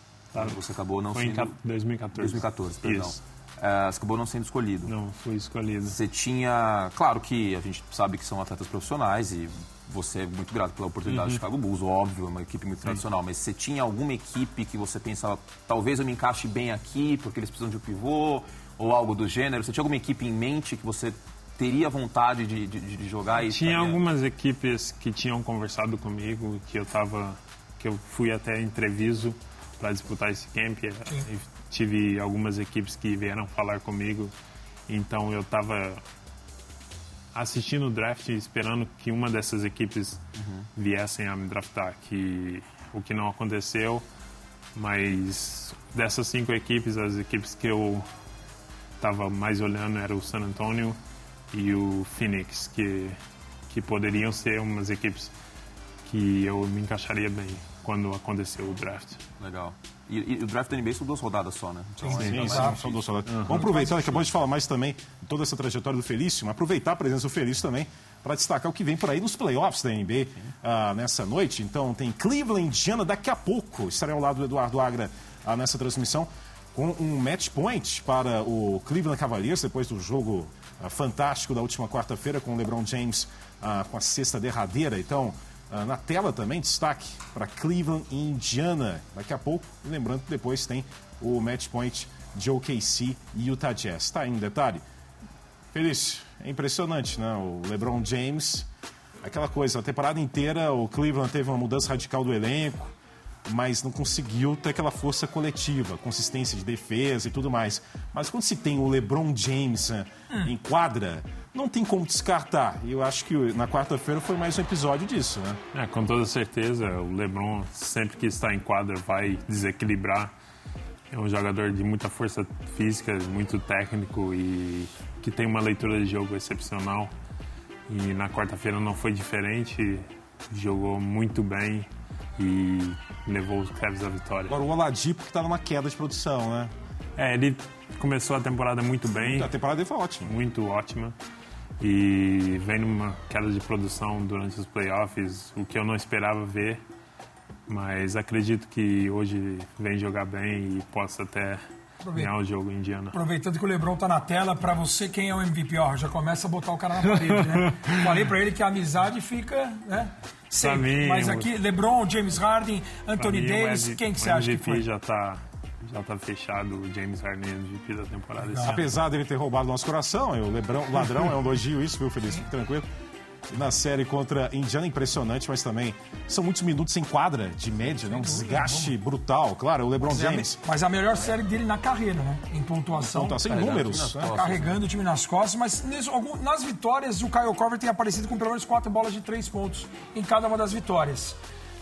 Você acabou não Foi em sendo... ca- 2014. 2014, perdão. Isso. É, você acabou não sendo escolhido. Não, fui escolhido. Você tinha... Claro que a gente sabe que são atletas profissionais e você é muito grato pela oportunidade do Chicago Bulls, óbvio, é uma equipe muito tradicional, mas você tinha alguma equipe que você pensava, talvez eu me encaixe bem aqui, porque eles precisam de um pivô, ou algo do gênero? Você tinha alguma equipe em mente que você teria vontade de, de- de jogar e Tinha estaria- algumas equipes que tinham conversado comigo, que eu tava, que eu fui até em Treviso para disputar esse camp. e tive algumas equipes que vieram falar comigo, então eu estava assistindo o draft esperando que uma dessas equipes viessem a me draftar, que o que não aconteceu, mas dessas cinco equipes, as equipes que eu estava mais olhando era o San Antonio e o Phoenix, que, que poderiam ser umas equipes que eu me encaixaria bem quando aconteceu o draft. Legal. E, e o draft da NBA são duas rodadas só, né? Então, Sim, é- sim, são duas rodadas. Vamos aproveitar, acabou de falar mais também de toda essa trajetória do Felício, mas aproveitar a presença do Felício também para destacar o que vem por aí nos playoffs da NBA ah, nessa noite. Então tem Cleveland, Indiana, daqui a pouco estarei ao lado do Eduardo Agra ah, nessa transmissão com um match point para o Cleveland Cavaliers depois do jogo ah, fantástico da última quarta-feira com o LeBron James com a sexta derradeira. Então ah, na tela também, destaque para Cleveland e Indiana daqui a pouco. Lembrando que depois tem o match point de OKC e Utah Jazz. Tá aí um detalhe. Felício, é impressionante, né? O LeBron James, aquela coisa, a temporada inteira o Cleveland teve uma mudança radical do elenco, mas não conseguiu ter aquela força coletiva, consistência de defesa e tudo mais. Mas quando se tem o LeBron James né, em quadra, não tem como descartar. E eu acho que na quarta-feira foi mais um episódio disso, né? É, com toda certeza, o LeBron, sempre que está em quadra, vai desequilibrar. É um jogador de muita força física, muito técnico e que tem uma leitura de jogo excepcional. E na quarta-feira não foi diferente, jogou muito bem e levou os Cavs à vitória. Agora o Oladipo que está numa queda de produção, né? É, ele começou a temporada muito bem, A temporada dele foi ótima. muito ótima. E vem numa queda de produção durante os playoffs, o que eu não esperava ver. Mas acredito que hoje vem jogar bem e possa até ganhar o jogo em Indiana. Aproveitando que o Lebron tá na tela, pra você, quem é o MVP? Ó, já começa a botar o cara na parede, né? Falei pra ele que a amizade fica, né? Sempre. mim, Mas aqui, Lebron, James Harden, Anthony mim, Davis, quem que você acha que MVP foi? já tá, já tá fechado, o James Harden é MVP da temporada. esse ano. Apesar dele ter roubado nosso coração, o Lebrão, ladrão é um elogio isso, viu, Feliz? Fique tranquilo. Na série contra Indiana, impressionante, mas também são muitos minutos sem quadra de média, né? Um desgaste brutal. Claro, o LeBron Mas é a James Mas a melhor série dele na carreira, né? Em pontuação. tá sem Carregando números. né? Carregando o time nas costas, mas nesse- algum- nas vitórias o Kyle Korver tem aparecido com pelo menos quatro bolas de três pontos em cada uma das vitórias.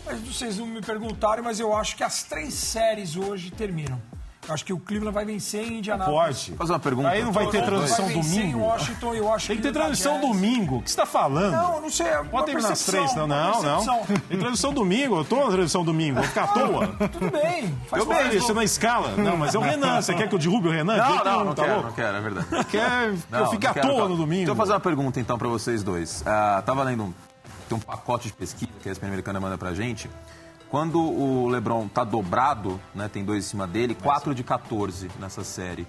Mas vocês não me perguntaram, mas eu acho que as três séries hoje terminam. Eu acho que o Cleveland vai vencer em Indianápolis. Pode. Fazer uma pergunta. Aí não vai ter Vai transição vencer em domingo. Washington eu acho Tem que ter transição domingo. O que você está falando? Não, não sei. é uma Pode terminar percepção, três. Não, não, não. Tem transição domingo. Eu tô na transição domingo. Vou ficar à toa. Tudo bem. Faz Eu bem, você na escala. Não, mas é o Renan. Você quer que eu derrube o Renan? Não, não, não tá quero, louco? não quero, é verdade. Quer que eu Não, fique não à toa não. no domingo? Deixa eu fazer uma pergunta então pra vocês dois. Ah, tava lendo um, tem um pacote de pesquisa que a ESPN americana manda pra gente. Quando o LeBron tá dobrado, né, tem dois em cima dele, 4 de 14 nessa série.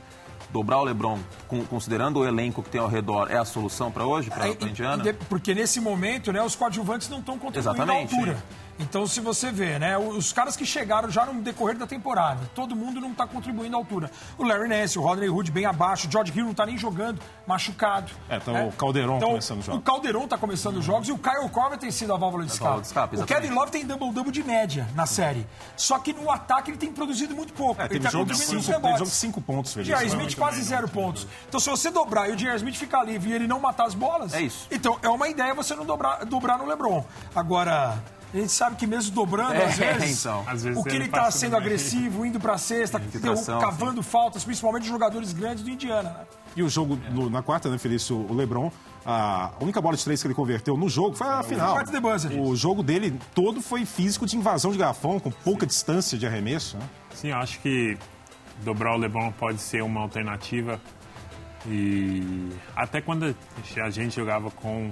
Dobrar o LeBron, com- considerando o elenco que tem ao redor, é a solução pra hoje, pra, Aí, pra Indiana? Porque nesse momento, né, os coadjuvantes não estão contribuindo Exatamente, à altura. Então, se você vê, né, os caras que chegaram já no decorrer da temporada, todo mundo não está contribuindo à altura. O Larry Nance, o Rodney Hood bem abaixo, o George Hill não está nem jogando, machucado. É, tá né? o Calderon Então, começando os jogos. O Calderon está começando os jogos e o Kyle Korver tem sido a válvula de escape. escape, o. Kevin Love tem double-double de média na série. Só que no ataque ele tem produzido muito pouco. É, ele tá de contribuindo nos cinco, teve rebotes. cinco pontos, Feliz. J.R. Smith quase zero pontos. Então, se você dobrar e o J.R. Smith ficar livre e ele não matar as bolas... É isso. Então, é uma ideia você não dobrar, dobrar no LeBron. Agora, a gente sabe que mesmo dobrando, É, às vezes, então. Às vezes o que ele está sendo agressivo, indo pra cesta, Infiltração, derru- cavando faltas, principalmente os jogadores grandes do Indiana. né? E o jogo no- na quarta, né, Felício? O Lebron, a única bola de três que ele converteu no jogo foi a final. Right the buzzer. O jogo dele todo foi físico de invasão de garrafão, com pouca distância de arremesso. Né? Sim, eu acho que dobrar o LeBron pode ser uma alternativa. E até quando a gente jogava com,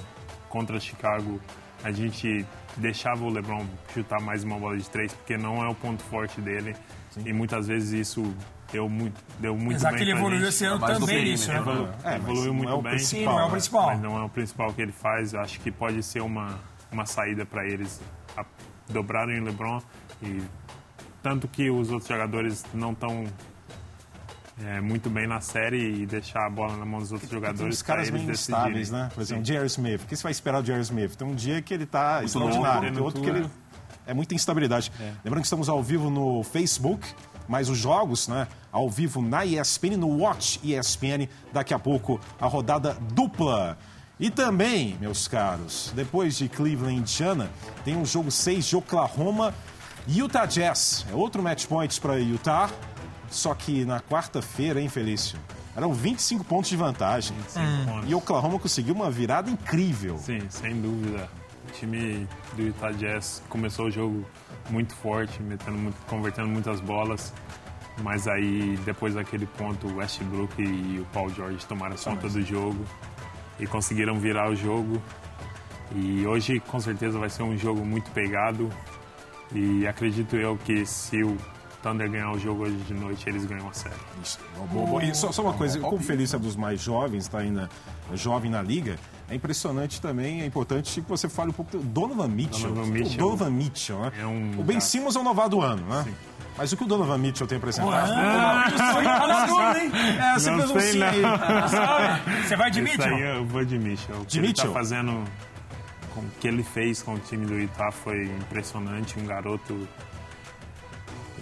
contra Chicago, a gente deixava o LeBron chutar mais uma bola de três, porque não é o ponto forte dele. Sim. E muitas vezes isso deu muito, deu muito Exato, bem. ele evoluiu esse ano também nisso, né? Evolu é, evoluiu muito é bem. Sim, não é o principal. Mas não é o principal que ele faz. Acho que pode ser uma, uma saída para eles dobrarem o LeBron. E tanto que os outros jogadores não estão é, muito bem na série e deixar a bola na mão dos outros jogadores. Os caras meio instáveis, né? Por exemplo, Jerry Smith. O que você vai esperar do Jerry Smith? Tem um dia que ele está extraordinário, tem outro que ele. É muita instabilidade. É. Lembrando que estamos ao vivo no Facebook, mas os jogos, né? Ao vivo na ESPN, no Watch ESPN, daqui a pouco a rodada dupla. E também, meus caros, depois de Cleveland Indiana, tem um jogo 6 de Oklahoma Utah Jazz. É outro match point para Utah. Só que na quarta-feira, hein, Felício? Eram 25 pontos de vantagem. Hum. E o Oklahoma conseguiu uma virada incrível. Sim, sem dúvida. O time do Utah Jazz começou o jogo muito forte, metendo muito, convertendo muitas bolas. Mas aí, depois daquele ponto, o Westbrook e o Paul George tomaram conta do jogo e conseguiram virar o jogo. E hoje, com certeza, vai ser um jogo muito pegado. E acredito eu que se o Thunder ganhar o jogo hoje de noite, eles ganham a série. Isso. Bom, E só, só uma coisa, como o Felício é dos mais jovens, está ainda jovem na liga, é impressionante também, é importante que você fale um pouco do Donovan Mitchell. Donovan Mitchell, Donovan Mitchell né? É um o Ben Simmons é o novato do ano, né? Sim. Mas o que o Donovan Mitchell tem apresentado? Ah, é, você não sei, não. Você vai de Isso Mitchell? aí eu vou de Mitchell. O que De ele Mitchell? tá fazendo, com o que ele fez com o time do Utah foi impressionante. Um garoto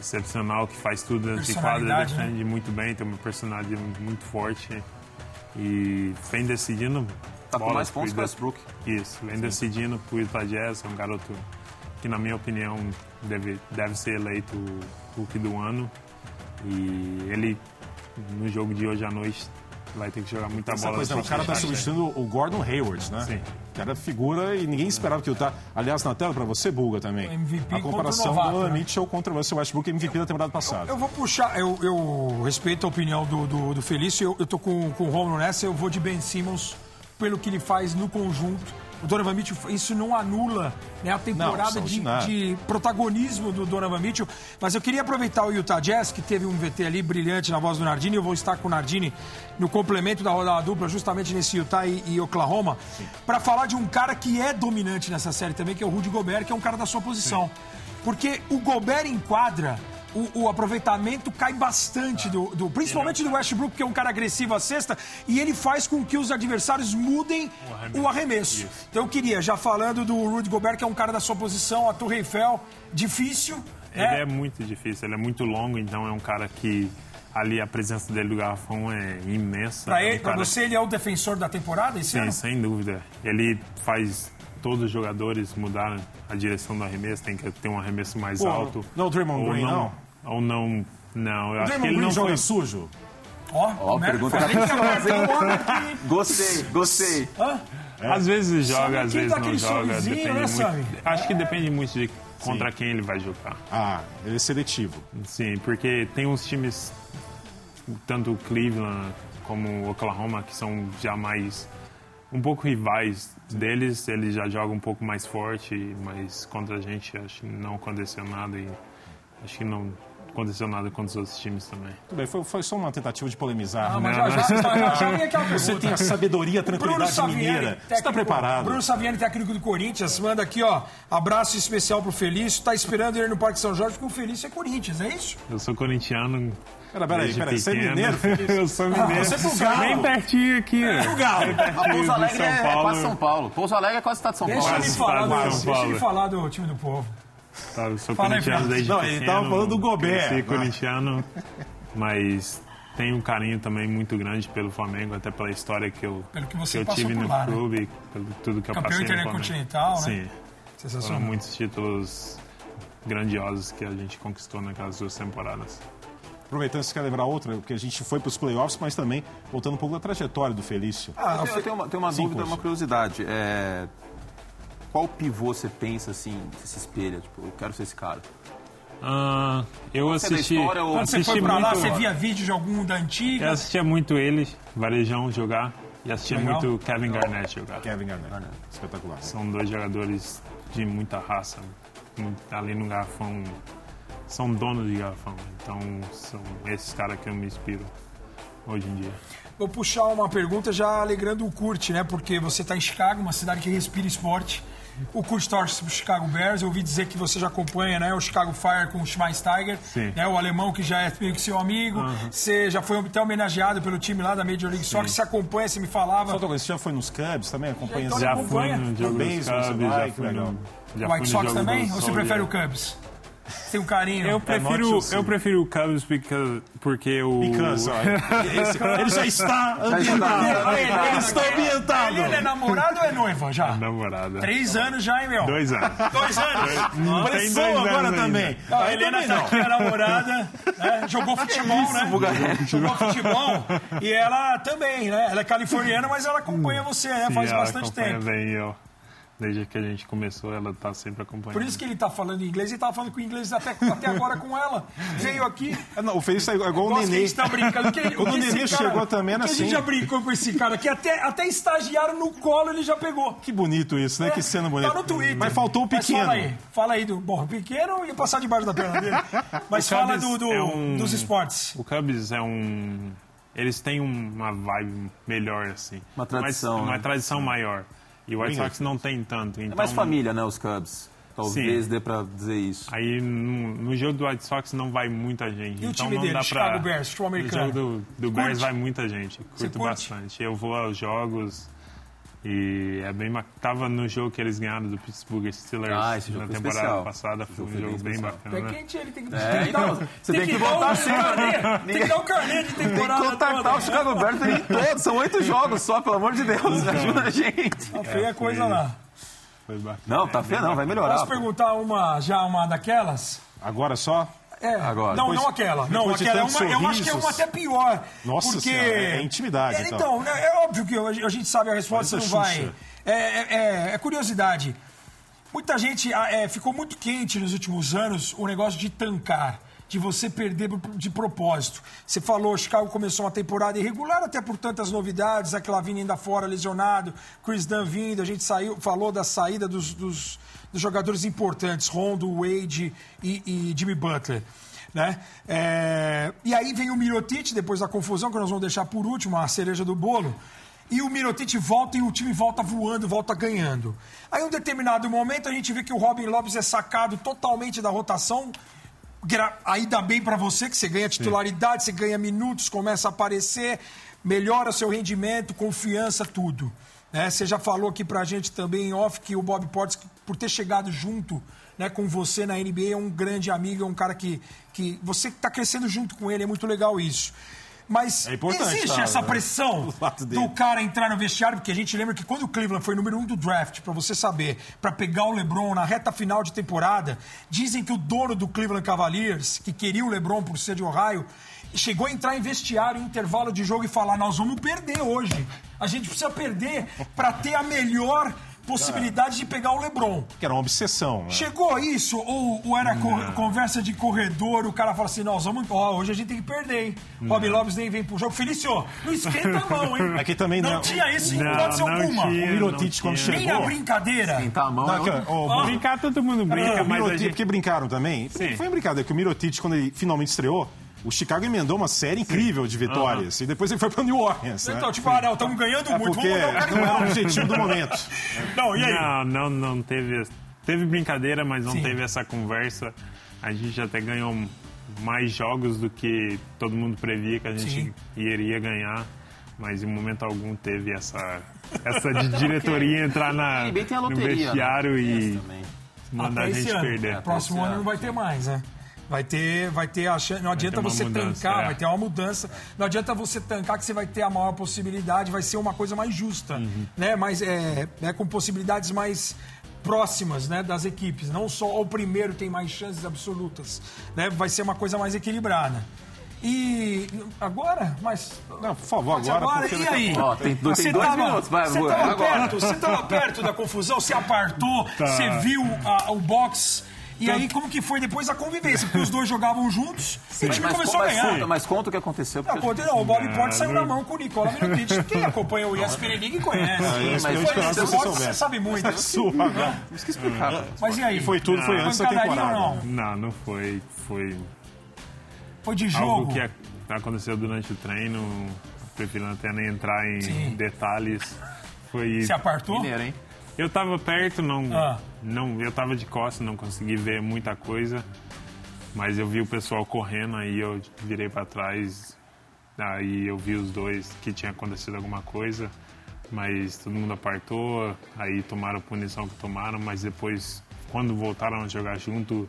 excepcional que faz tudo dentro de quadra, Personalidade, defende muito bem, tem uma personalidade muito forte e vem decidindo Tá com bolas mais pontos que o Westbrook. Isso, vem decidindo pro Utah Jazz, é um garoto que na minha opinião deve, deve ser eleito o Hulk do ano e ele no jogo de hoje à noite vai ter que jogar muita Essa bola. coisa, né? o cara está substituindo o Gordon Hayward, né? Sim. O cara figura e ninguém esperava que o Utah... Aliás, na tela, para você, Bulga, também. MVP a comparação contra o novato, do né? Mitchell contra o Russell Westbrook, MVP da temporada passada. Eu vou puxar, eu, eu respeito a opinião do, do, do Felício, eu, eu tô com, com o Romulo nessa, eu vou de Ben Simmons pelo que ele faz no conjunto. O Donovan Mitchell, isso não anula né, a temporada de, extraordinário. de protagonismo do Donovan Mitchell. Mas eu queria aproveitar o Utah Jazz, que teve um VT ali brilhante na voz do Nardini. Eu vou estar com o Nardini no complemento da rodada dupla, justamente nesse Utah e, e Oklahoma, para falar de um cara que é dominante nessa série também, que é o Rudy Gobert, que é um cara da sua posição. Porque o Gobert enquadra o, o aproveitamento cai bastante, do, do- principalmente do Westbrook, que é um cara agressivo à cesta, e ele faz com que os adversários mudem o arremesso. Então eu queria, já falando do Rudy Gobert, que é um cara da sua posição, a Torre Eiffel, difícil. Ele né? é muito difícil, ele é muito longo, então é um cara que ali a presença dele do garrafão é imensa. Pra, é um ele, pra cara- você, ele é o defensor da temporada esse Sim, ano? sem dúvida. Ele faz todos os jogadores mudar a direção do arremesso, tem que ter um arremesso mais Pô, alto. não é o Draymond Green, não? Ou não, não. Eu O acho que ele não joga foi... sujo? Ó, Ó, né? pergunta homem aqui. Gostei, gostei. Hã? Às vezes joga, às vezes não joga. Depende né, muito. Acho que depende muito de contra quem ele vai jogar. Ah, ele é seletivo. Sim, porque tem uns times, tanto o Cleveland como o Oklahoma, que são já mais um pouco rivais deles, eles já jogam um pouco mais forte, mas contra a gente acho que não aconteceu nada e acho que não aconteceu nada contra os outros times também. Tudo bem, foi, foi só uma tentativa de polemizar. Ah, né? mas já, já, já, já vem aquela Você tem a sabedoria, a Bruno tranquilidade Saviani, mineira. Você está técnico- preparado? Bruno Saviani, técnico do Corinthians, manda aqui, ó, abraço especial pro Felício. Tá esperando ele no Parque São Jorge, porque o Felício é Corinthians, é isso? Eu sou corintiano. Pera, pera aí, desde pera aí, você é mineiro, Felipe? Eu sou mineiro. você é pro Galo. Bem pertinho aqui. ó. O Galo. A Pouso de Alegre São é, é Paulo. quase São Paulo. Pouso Alegre é quase estado de São Deixa Paulo. ele, Quase falar do, deixa ele falar do time do povo. Tá, eu sou Fala corintiano desde Não, pequeno. ele tava falando do Gobert, Cresci né? corintiano, mas tenho um carinho também muito grande pelo Flamengo, até pela história que eu, Pelo que você eu passou tive no lá, né? clube, pelo tudo que eu Campeão passei no Flamengo. intercontinental, né? Sim, foram Sensacional. muitos títulos grandiosos que a gente conquistou naquelas duas temporadas. Aproveitando, você quer lembrar outra? Porque a gente foi para os playoffs, mas também voltando um pouco da trajetória do Felício. Ah, Eu tenho, eu tenho uma, tenho uma Sim, dúvida, uma curiosidade. É, qual pivô você pensa assim, você se espelha? Tipo, eu quero ser esse cara. Ah, eu Você assisti. história ou- Quando você assisti foi pra lá, muito- você via vídeo de algum da antiga? Eu assistia muito eles, Varejão, jogar. E assistia Legal. muito Kevin Garnett jogar. Kevin Garnett. Espetacular. São dois jogadores de muita raça. muito- Ali no garrafão. São donos de garrafão. Então são esses caras que eu me inspiro hoje em dia. Vou puxar uma pergunta já alegrando o Kurt, né? Porque você está em Chicago, uma cidade que respira esporte. O pro Chicago Bears. Eu ouvi dizer que você já acompanha, né? O Chicago Fire com o Schweinsteiger, né? O alemão que já é meio que seu amigo. Você já foi até homenageado pelo time lá da Major League Soccer. Você acompanha, você me falava. Só você já foi nos Cubs também? Acompanha Então, esse- Já acompanha? fui no jogo dos beisebol, você Cubs, já fui no, já White Sox também? Ou você prefere o Cubs? Você tem um carinho? Eu not prefiro, eu prefiro o Cubs porque, porque o... Because, ó, esse- ele já está ambientado. Ele é- está ambientado. Ele é namorado ou é noiva já? Namorada. Três anos já, hein, meu? Dois anos. Dois anos. Não tem Pressão dois agora anos também. A Aí Helena também tá não. aqui, a namorada, né? jogou futebol, né? Jogou futebol. E ela também, né? Ela é californiana, mas ela acompanha você, né? Faz bastante tempo. bem eu. Desde que a gente começou, ela tá sempre acompanhando. Por isso que ele tá falando inglês, ele tava falando com inglês até, até agora com ela. Veio aqui. Ah, Não, o Feliz é igual o Gosto que a Nenê. gente tá brincando. Que, Quando o Nenê cara- chegou também era que A gente assim. já brincou com esse cara aqui, até, até estagiário no colo ele já pegou. Que bonito isso, né? Que cena bonita. Tá no Twitter. Mas faltou o Mas pequeno. fala aí, fala aí do. Bom, o pequeno ia passar debaixo da perna dele. Mas O fala Cubs do, do- é um- dos esportes. O Cubs é um. Eles têm uma vibe melhor, assim. Uma tradição, Mas- Uma né? tradição maior. E o White Sox não tem tanto. Então, É mais família, né, os Cubs. Talvez Sim. dê pra dizer isso. Aí no, no jogo do White Sox não vai muita gente. E o então time não dele, dá Chicago pra... Bears, futebol americano? No jogo do, do? Bears vai muita gente. Curto bastante. Eu vou aos jogos e é bem... Tava no jogo que eles ganharam do Pittsburgh Steelers Ah, esse jogo na foi temporada especial. passada. Esse Foi um jogo foi jogo bem bem bacana. É quente, ele tem que, É, tem que dar, então, você tem tem que dar voltar carnê, Tem que dar um carnê de Tem que temporada contactar o Chicago Bears em todos. São oito jogos só, pelo amor de Deus. Ajuda a gente. Tá feia a coisa foi- lá. Foi bacana. Não, tá feio não, vai melhorar. Posso perguntar uma, já uma daquelas? Agora só? É, Agora. não, Depois- não aquela. Não, aquela é uma, tantos eu acho que é uma sorrisos. até pior. Nossa porque... Senhora, é intimidade, É, então. então, né, é óbvio que a gente sabe a resposta, Parece não a vai. É, é- é- é curiosidade. Muita gente ah, é, ficou muito quente nos últimos anos o negócio de tancar, de você perder de propósito. Você falou, Chicago começou uma temporada irregular, até por tantas novidades, aquela vindo ainda fora lesionado, Chris Dunn vindo, a gente saiu, falou da saída dos, dos- dos jogadores importantes, Rondo, Wade e, e Jimmy Butler. Né? É, e aí vem o Mirotic, depois da confusão, que nós vamos deixar por último, a cereja do bolo. E o Mirotic volta e o time volta voando, volta ganhando. Aí, em um determinado momento, a gente vê que o Robin Lopes é sacado totalmente da rotação. Aí dá bem pra você, que você ganha titularidade, você ganha minutos, começa a aparecer, melhora seu rendimento, confiança, tudo. Né? Você já falou aqui pra gente também em off que o Bob Portis, por ter chegado junto né, com você na NBA, é um grande amigo, é um cara que, que você está crescendo junto com ele, é muito legal isso. Mas É existe tá, essa né? pressão Do cara entrar no vestiário, porque a gente lembra que quando o Cleveland foi número um do draft, pra você saber, pra pegar o LeBron na reta final de temporada, dizem que o dono do Cleveland Cavaliers, que queria o LeBron por ser de Ohio, chegou a entrar em vestiário em intervalo de jogo e falar: nós vamos perder hoje. A gente precisa perder pra ter a melhor possibilidade de pegar o LeBron. Que era uma obsessão. Né? Chegou a isso? Ou, ou era co- conversa de corredor, o cara fala assim, nós vamos. Ó, hoje a gente tem que perder, hein? Rob Lopes nem vem pro jogo. Felício, não esquenta a mão, hein? Aqui também não. não. tinha isso em Não, hipótese não alguma. tinha, O Mirotic, não quando tinha. Nem chegou. brincadeira. Tá a mão, Não, não. aqui, ó, ó, Brincar todo mundo brinca, o mas a Mirotic, gente... porque brincaram também. Sim. Foi uma brincadeira, que o Mirotic, quando ele finalmente estreou, o Chicago emendou uma série incrível de vitórias. E depois ele foi pro New Orleans. né? Então, tipo, ah, não, estamos ganhando É muito, porque não era o objetivo do momento. Não, e aí? Não, não, não teve. Teve brincadeira, mas não Sim. teve essa conversa. A gente até ganhou mais jogos do que todo mundo previa que a gente Sim. iria ganhar. Mas em momento algum teve essa, essa de diretoria entrar na, E no loteria, né? vestiário e Também. mandar a gente ano. perder. Próximo esse ano ano. não vai ter mais, né? Vai ter, vai ter a chance. Não adianta você mudança, tancar, é. vai ter uma mudança. Não adianta você tancar que você vai ter a maior possibilidade, vai ser uma coisa mais justa, Uhum. né? Mas é, é com possibilidades mais próximas, né, das equipes. Não só o primeiro tem mais chances absolutas, né? Vai ser uma coisa mais equilibrada. E agora, mas Não, por favor, agora. agora, e a aí? Ó, tem dois- Você tem dois tava- minutos, vai, Você agora. perto, você tava perto da confusão, você apartou, você viu a- o box E aí, como que foi depois a convivência? Porque os dois jogavam juntos e o time Mas, começou a ganhar. conta, mas conta o que aconteceu. Não, pô, não, o Bob Não, Porte saiu não. na mão com o Nicola Mirotic. Quem acompanha o ESPN League conhece. Ah, mas foi que você você sabe muito. Sua, né? Isso que explicar. Mas e aí? E foi tudo, foi antes da temporada. ou não? Não, não foi. Foi Foi de algo jogo. que ac- aconteceu durante o treino. Prefiro até nem entrar em Sim. detalhes. Foi. Se apartou? Mineiro, hein? Eu tava perto, não, Ah. Não, eu tava de costas, não consegui ver muita coisa, mas eu vi o pessoal correndo, aí eu virei para trás, aí eu vi os dois que tinha acontecido alguma coisa, mas todo mundo apartou, aí tomaram a punição que tomaram, mas depois, quando voltaram a jogar junto,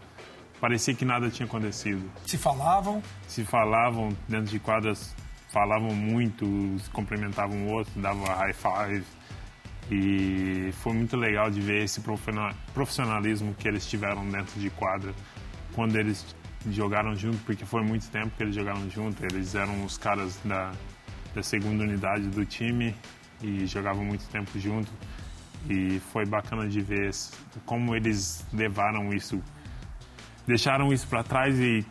parecia que nada tinha acontecido. Se falavam. Se falavam dentro de quadras, falavam muito, se cumprimentavam o outro, davam high five. E foi muito legal de ver esse profissional- profissionalismo que eles tiveram dentro de quadra quando eles jogaram junto, porque foi muito tempo que eles jogaram junto. Eles eram os caras da, da segunda unidade do time e jogavam muito tempo junto. E foi bacana de ver como eles levaram isso, deixaram isso para trás e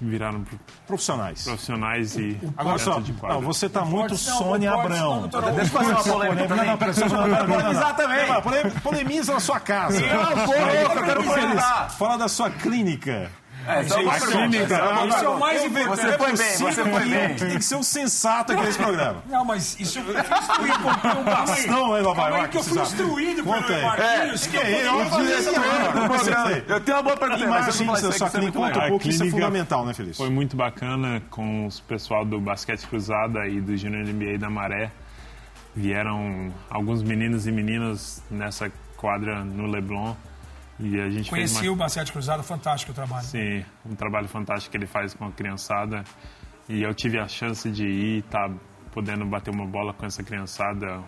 viraram pro- Profissionais. profissionais e Agora só, não, você tá muito Sônia Abrão. não, Deixa eu fazer uma polêmica Não, também. não, pera, deixa eu falar- pera, polemizar também. Polemiza na sua casa. Não, eu quero polemizar. Fala da sua clínica. É, só uma Isso é- pergunta. Isso é o mais importante. Você foi bem, você foi que bem. Tem que ser um sensato aqui nesse programa. Não, mas isso eu fui instruído. Um bastão, né, Nova Calma aí York, que eu fui instruído pelo. Marquinhos. que eu É, tem. Eu tenho uma boa pergunta, sua é muito clínica, conta um pouco, isso é fundamental, né, Feliz? Foi muito bacana com os pessoal do basquete cruzada e do Junior NBA da Maré. Vieram alguns meninos e meninas nessa quadra no Leblon. E a gente Conheci fez o uma, Basquete Cruzado, fantástico o trabalho. sim, um trabalho fantástico que ele faz com a criançada. E eu tive a chance de ir, tá podendo bater uma bola com essa criançada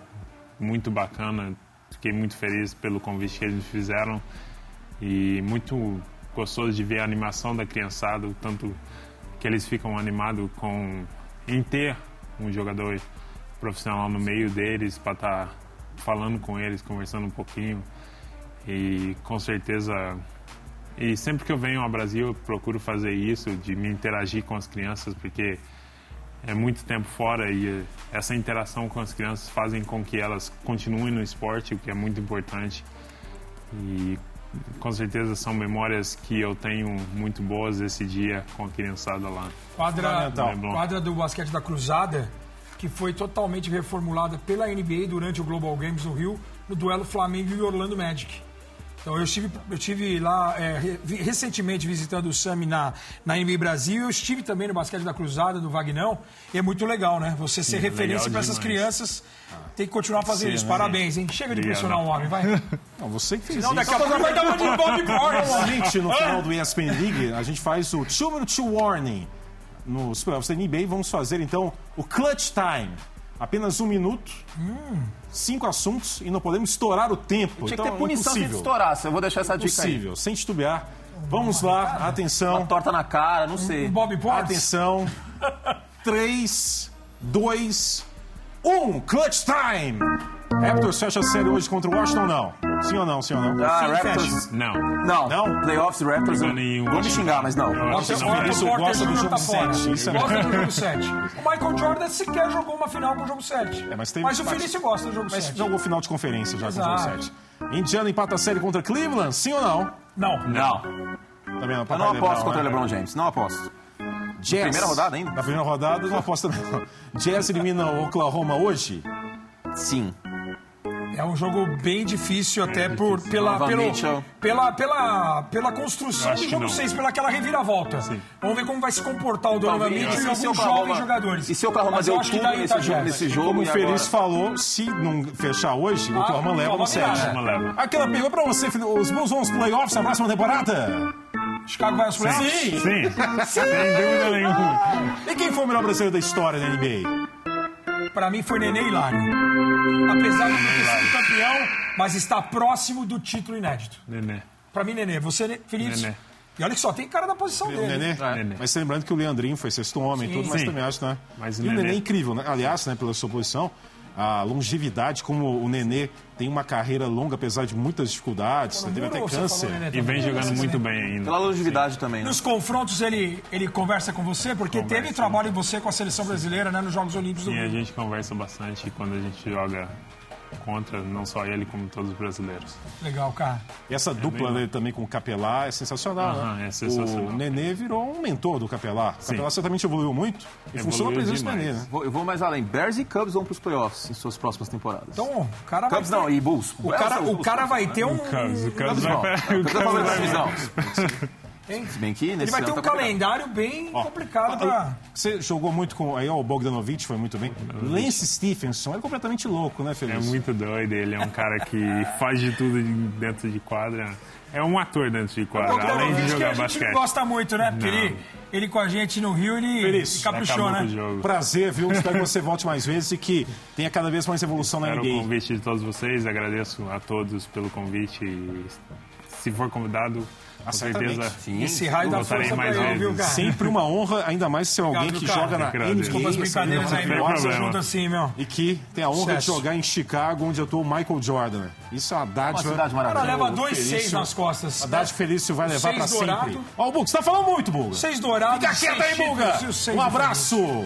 muito bacana. Fiquei muito feliz pelo convite que eles fizeram e muito gostoso de ver a animação da criançada, o tanto que eles ficam animados com em ter um jogador profissional no meio deles para estar falando com eles, conversando um pouquinho e com certeza e sempre que eu venho ao Brasil eu procuro fazer isso de me interagir com as crianças porque é muito tempo fora e essa interação com as crianças fazem com que elas continuem no esporte, o que é muito importante. E com certeza são memórias que eu tenho muito boas esse dia com a criançada lá. Quadra, Fundamental. quadra do basquete da Cruzada, que foi totalmente reformulada pela NBA durante o Global Games no Rio, no duelo Flamengo e Orlando Magic. Então eu estive, eu estive lá é, recentemente visitando o Sami na, na NBA Brasil. Eu estive também no basquete da Cruzada, do Vagnão. E é muito legal, né? Você ser referência legal para essas crianças. Tem que continuar fazendo Sim, isso. né? Parabéns, hein? Chega de pressionar o homem, vai. Não, você que fez Não, isso. daqui a pouco vai dar uma de Bob. Normalmente, no final do ESPN League, a gente faz o Two Minute Warning. Nos playoffs da NBA, vamos fazer então o Clutch Time. Apenas um minuto, cinco assuntos e não podemos estourar o tempo. Tinha que então, ter punição se impossível. estourasse. Eu vou deixar essa dica aí. Impossível, sem titubear. Vamos lá, atenção. Uma torta na cara, não sei. Um Bob Portes. Atenção. 3, 2, 1. Clutch Time! Raptors fecha a série hoje contra o Washington ou não? Sim ou não? Sim ou não? Ah, Sim, Raptors. Não. Não. Não? Playoffs, Raptors. Não, nenhum. Vou me xingar, mas não. Que Otto não. Isso gosta do jogo tá fora. sete, isso é Gosta do jogo 7. O Michael Jordan sequer jogou uma final com o jogo 7. É, mas tem- o mas- Felício gosta do jogo Mas 7. jogou final de conferência já com o jogo Exato. 7. Indiana empata a série contra Cleveland? Sim ou não? Não. Não. Também não, Eu não aposto contra o LeBron James. Não aposto. Jazz. primeira rodada ainda? Na primeira rodada, não aposta não. Jazz elimina o Oklahoma hoje? Sim. É um jogo bem difícil, até por, pela, pelo, Mitchell. pela, pela, pela construção do jogo não. 6, pela aquela reviravolta. Vamos ver como vai se comportar o Donovan. Mitchell e alguns jovens jogadores. E se o Oklahoma Mas eu deu tudo nesse tá jogo, nesse jogo Como o Feliz falou, se não fechar hoje, o Oklahoma leva no Oklahoma 7. vira, Uma leva. Aquela pergunta pra você. Os Bulls vão aos playoffs na próxima temporada? Chicago vai aos playoffs? Sim! Sim, sem dúvida nenhuma. E quem foi o melhor brasileiro da história da NBA? Pra mim foi Nenê e Lari. Apesar de não ter sido campeão, mas está próximo do título inédito. Nenê. Pra mim, Nenê. Você, Felipe. Nenê. E olha que só tem cara da posição O dele. Nenê? É. Nenê. Mas lembrando que o Leandrinho foi sexto homem e Sim. tudo, mas Sim. também acho, né? Mas e o o Nenê é Nenê- incrível, né? Aliás, né, pela sua posição. A longevidade, como o Nenê tem uma carreira longa, apesar de muitas dificuldades, teve até câncer. falou, né, E vem jogando muito bem ainda. Pela longevidade também, né? Nos confrontos ele, ele conversa com você, porque Conversa. teve trabalho em você com a seleção brasileira, né, nos Jogos Olímpicos do E a gente conversa bastante quando a gente joga contra, não só ele, como todos os brasileiros. Legal, cara. E essa dupla bem dele também com o Capelá é sensacional. Aham, né? é sensacional. O Nenê virou um mentor do Capelá. O Capelá certamente evoluiu muito e Evoluiu funciona pra presença do. Nenê, né? Vou- Eu vou mais além. Bears e Cubs vão para os playoffs em suas próximas temporadas. Então, o cara vai Cubs ter, não, e Bulls. o cara, o cara vai ter um... Cubs, o Cubs Cubs vai não. pra- Cubs é divisão. Hein? Se bem que nesse Ele vai ter um tá calendário bem complicado pra... Você jogou muito com. Aí, ó, o Bogdanovich foi muito bem. Lance Stephenson é completamente louco, né, É Feliz? muito doido, ele é um cara que faz de tudo dentro de quadra. É um ator dentro de quadra, além de Bogdanovich, que a jogar gente basquete. gosta muito, né? Porque ele, ele com a gente no Rio, ele Feliz. caprichou, né? o jogo. Prazer, viu? Espero que você volte mais vezes e que tenha cada vez mais evolução na Espero o NBA. convite de todos vocês, agradeço a todos pelo convite e se for convidado, com certeza Sim. Esse raio da força mais pra viu, cara? Sempre uma honra, ainda mais ser alguém Obrigado, que cara. joga na. Desculpa as NBA, brincadeiras aí, meu. Junto assim, meu. E que tem a honra de Sucesso. jogar em Chicago, onde atuou o Michael Jordan. Isso é uma Uma dádiva. cidade O cara maravilhosa. leva dois Felício. seis nas costas. A dádiva Felício vai levar pra sempre. Ó, o Buga, você tá falando muito, Buga. Seis dourados, Fica quieto aí, Buga. Um abraço.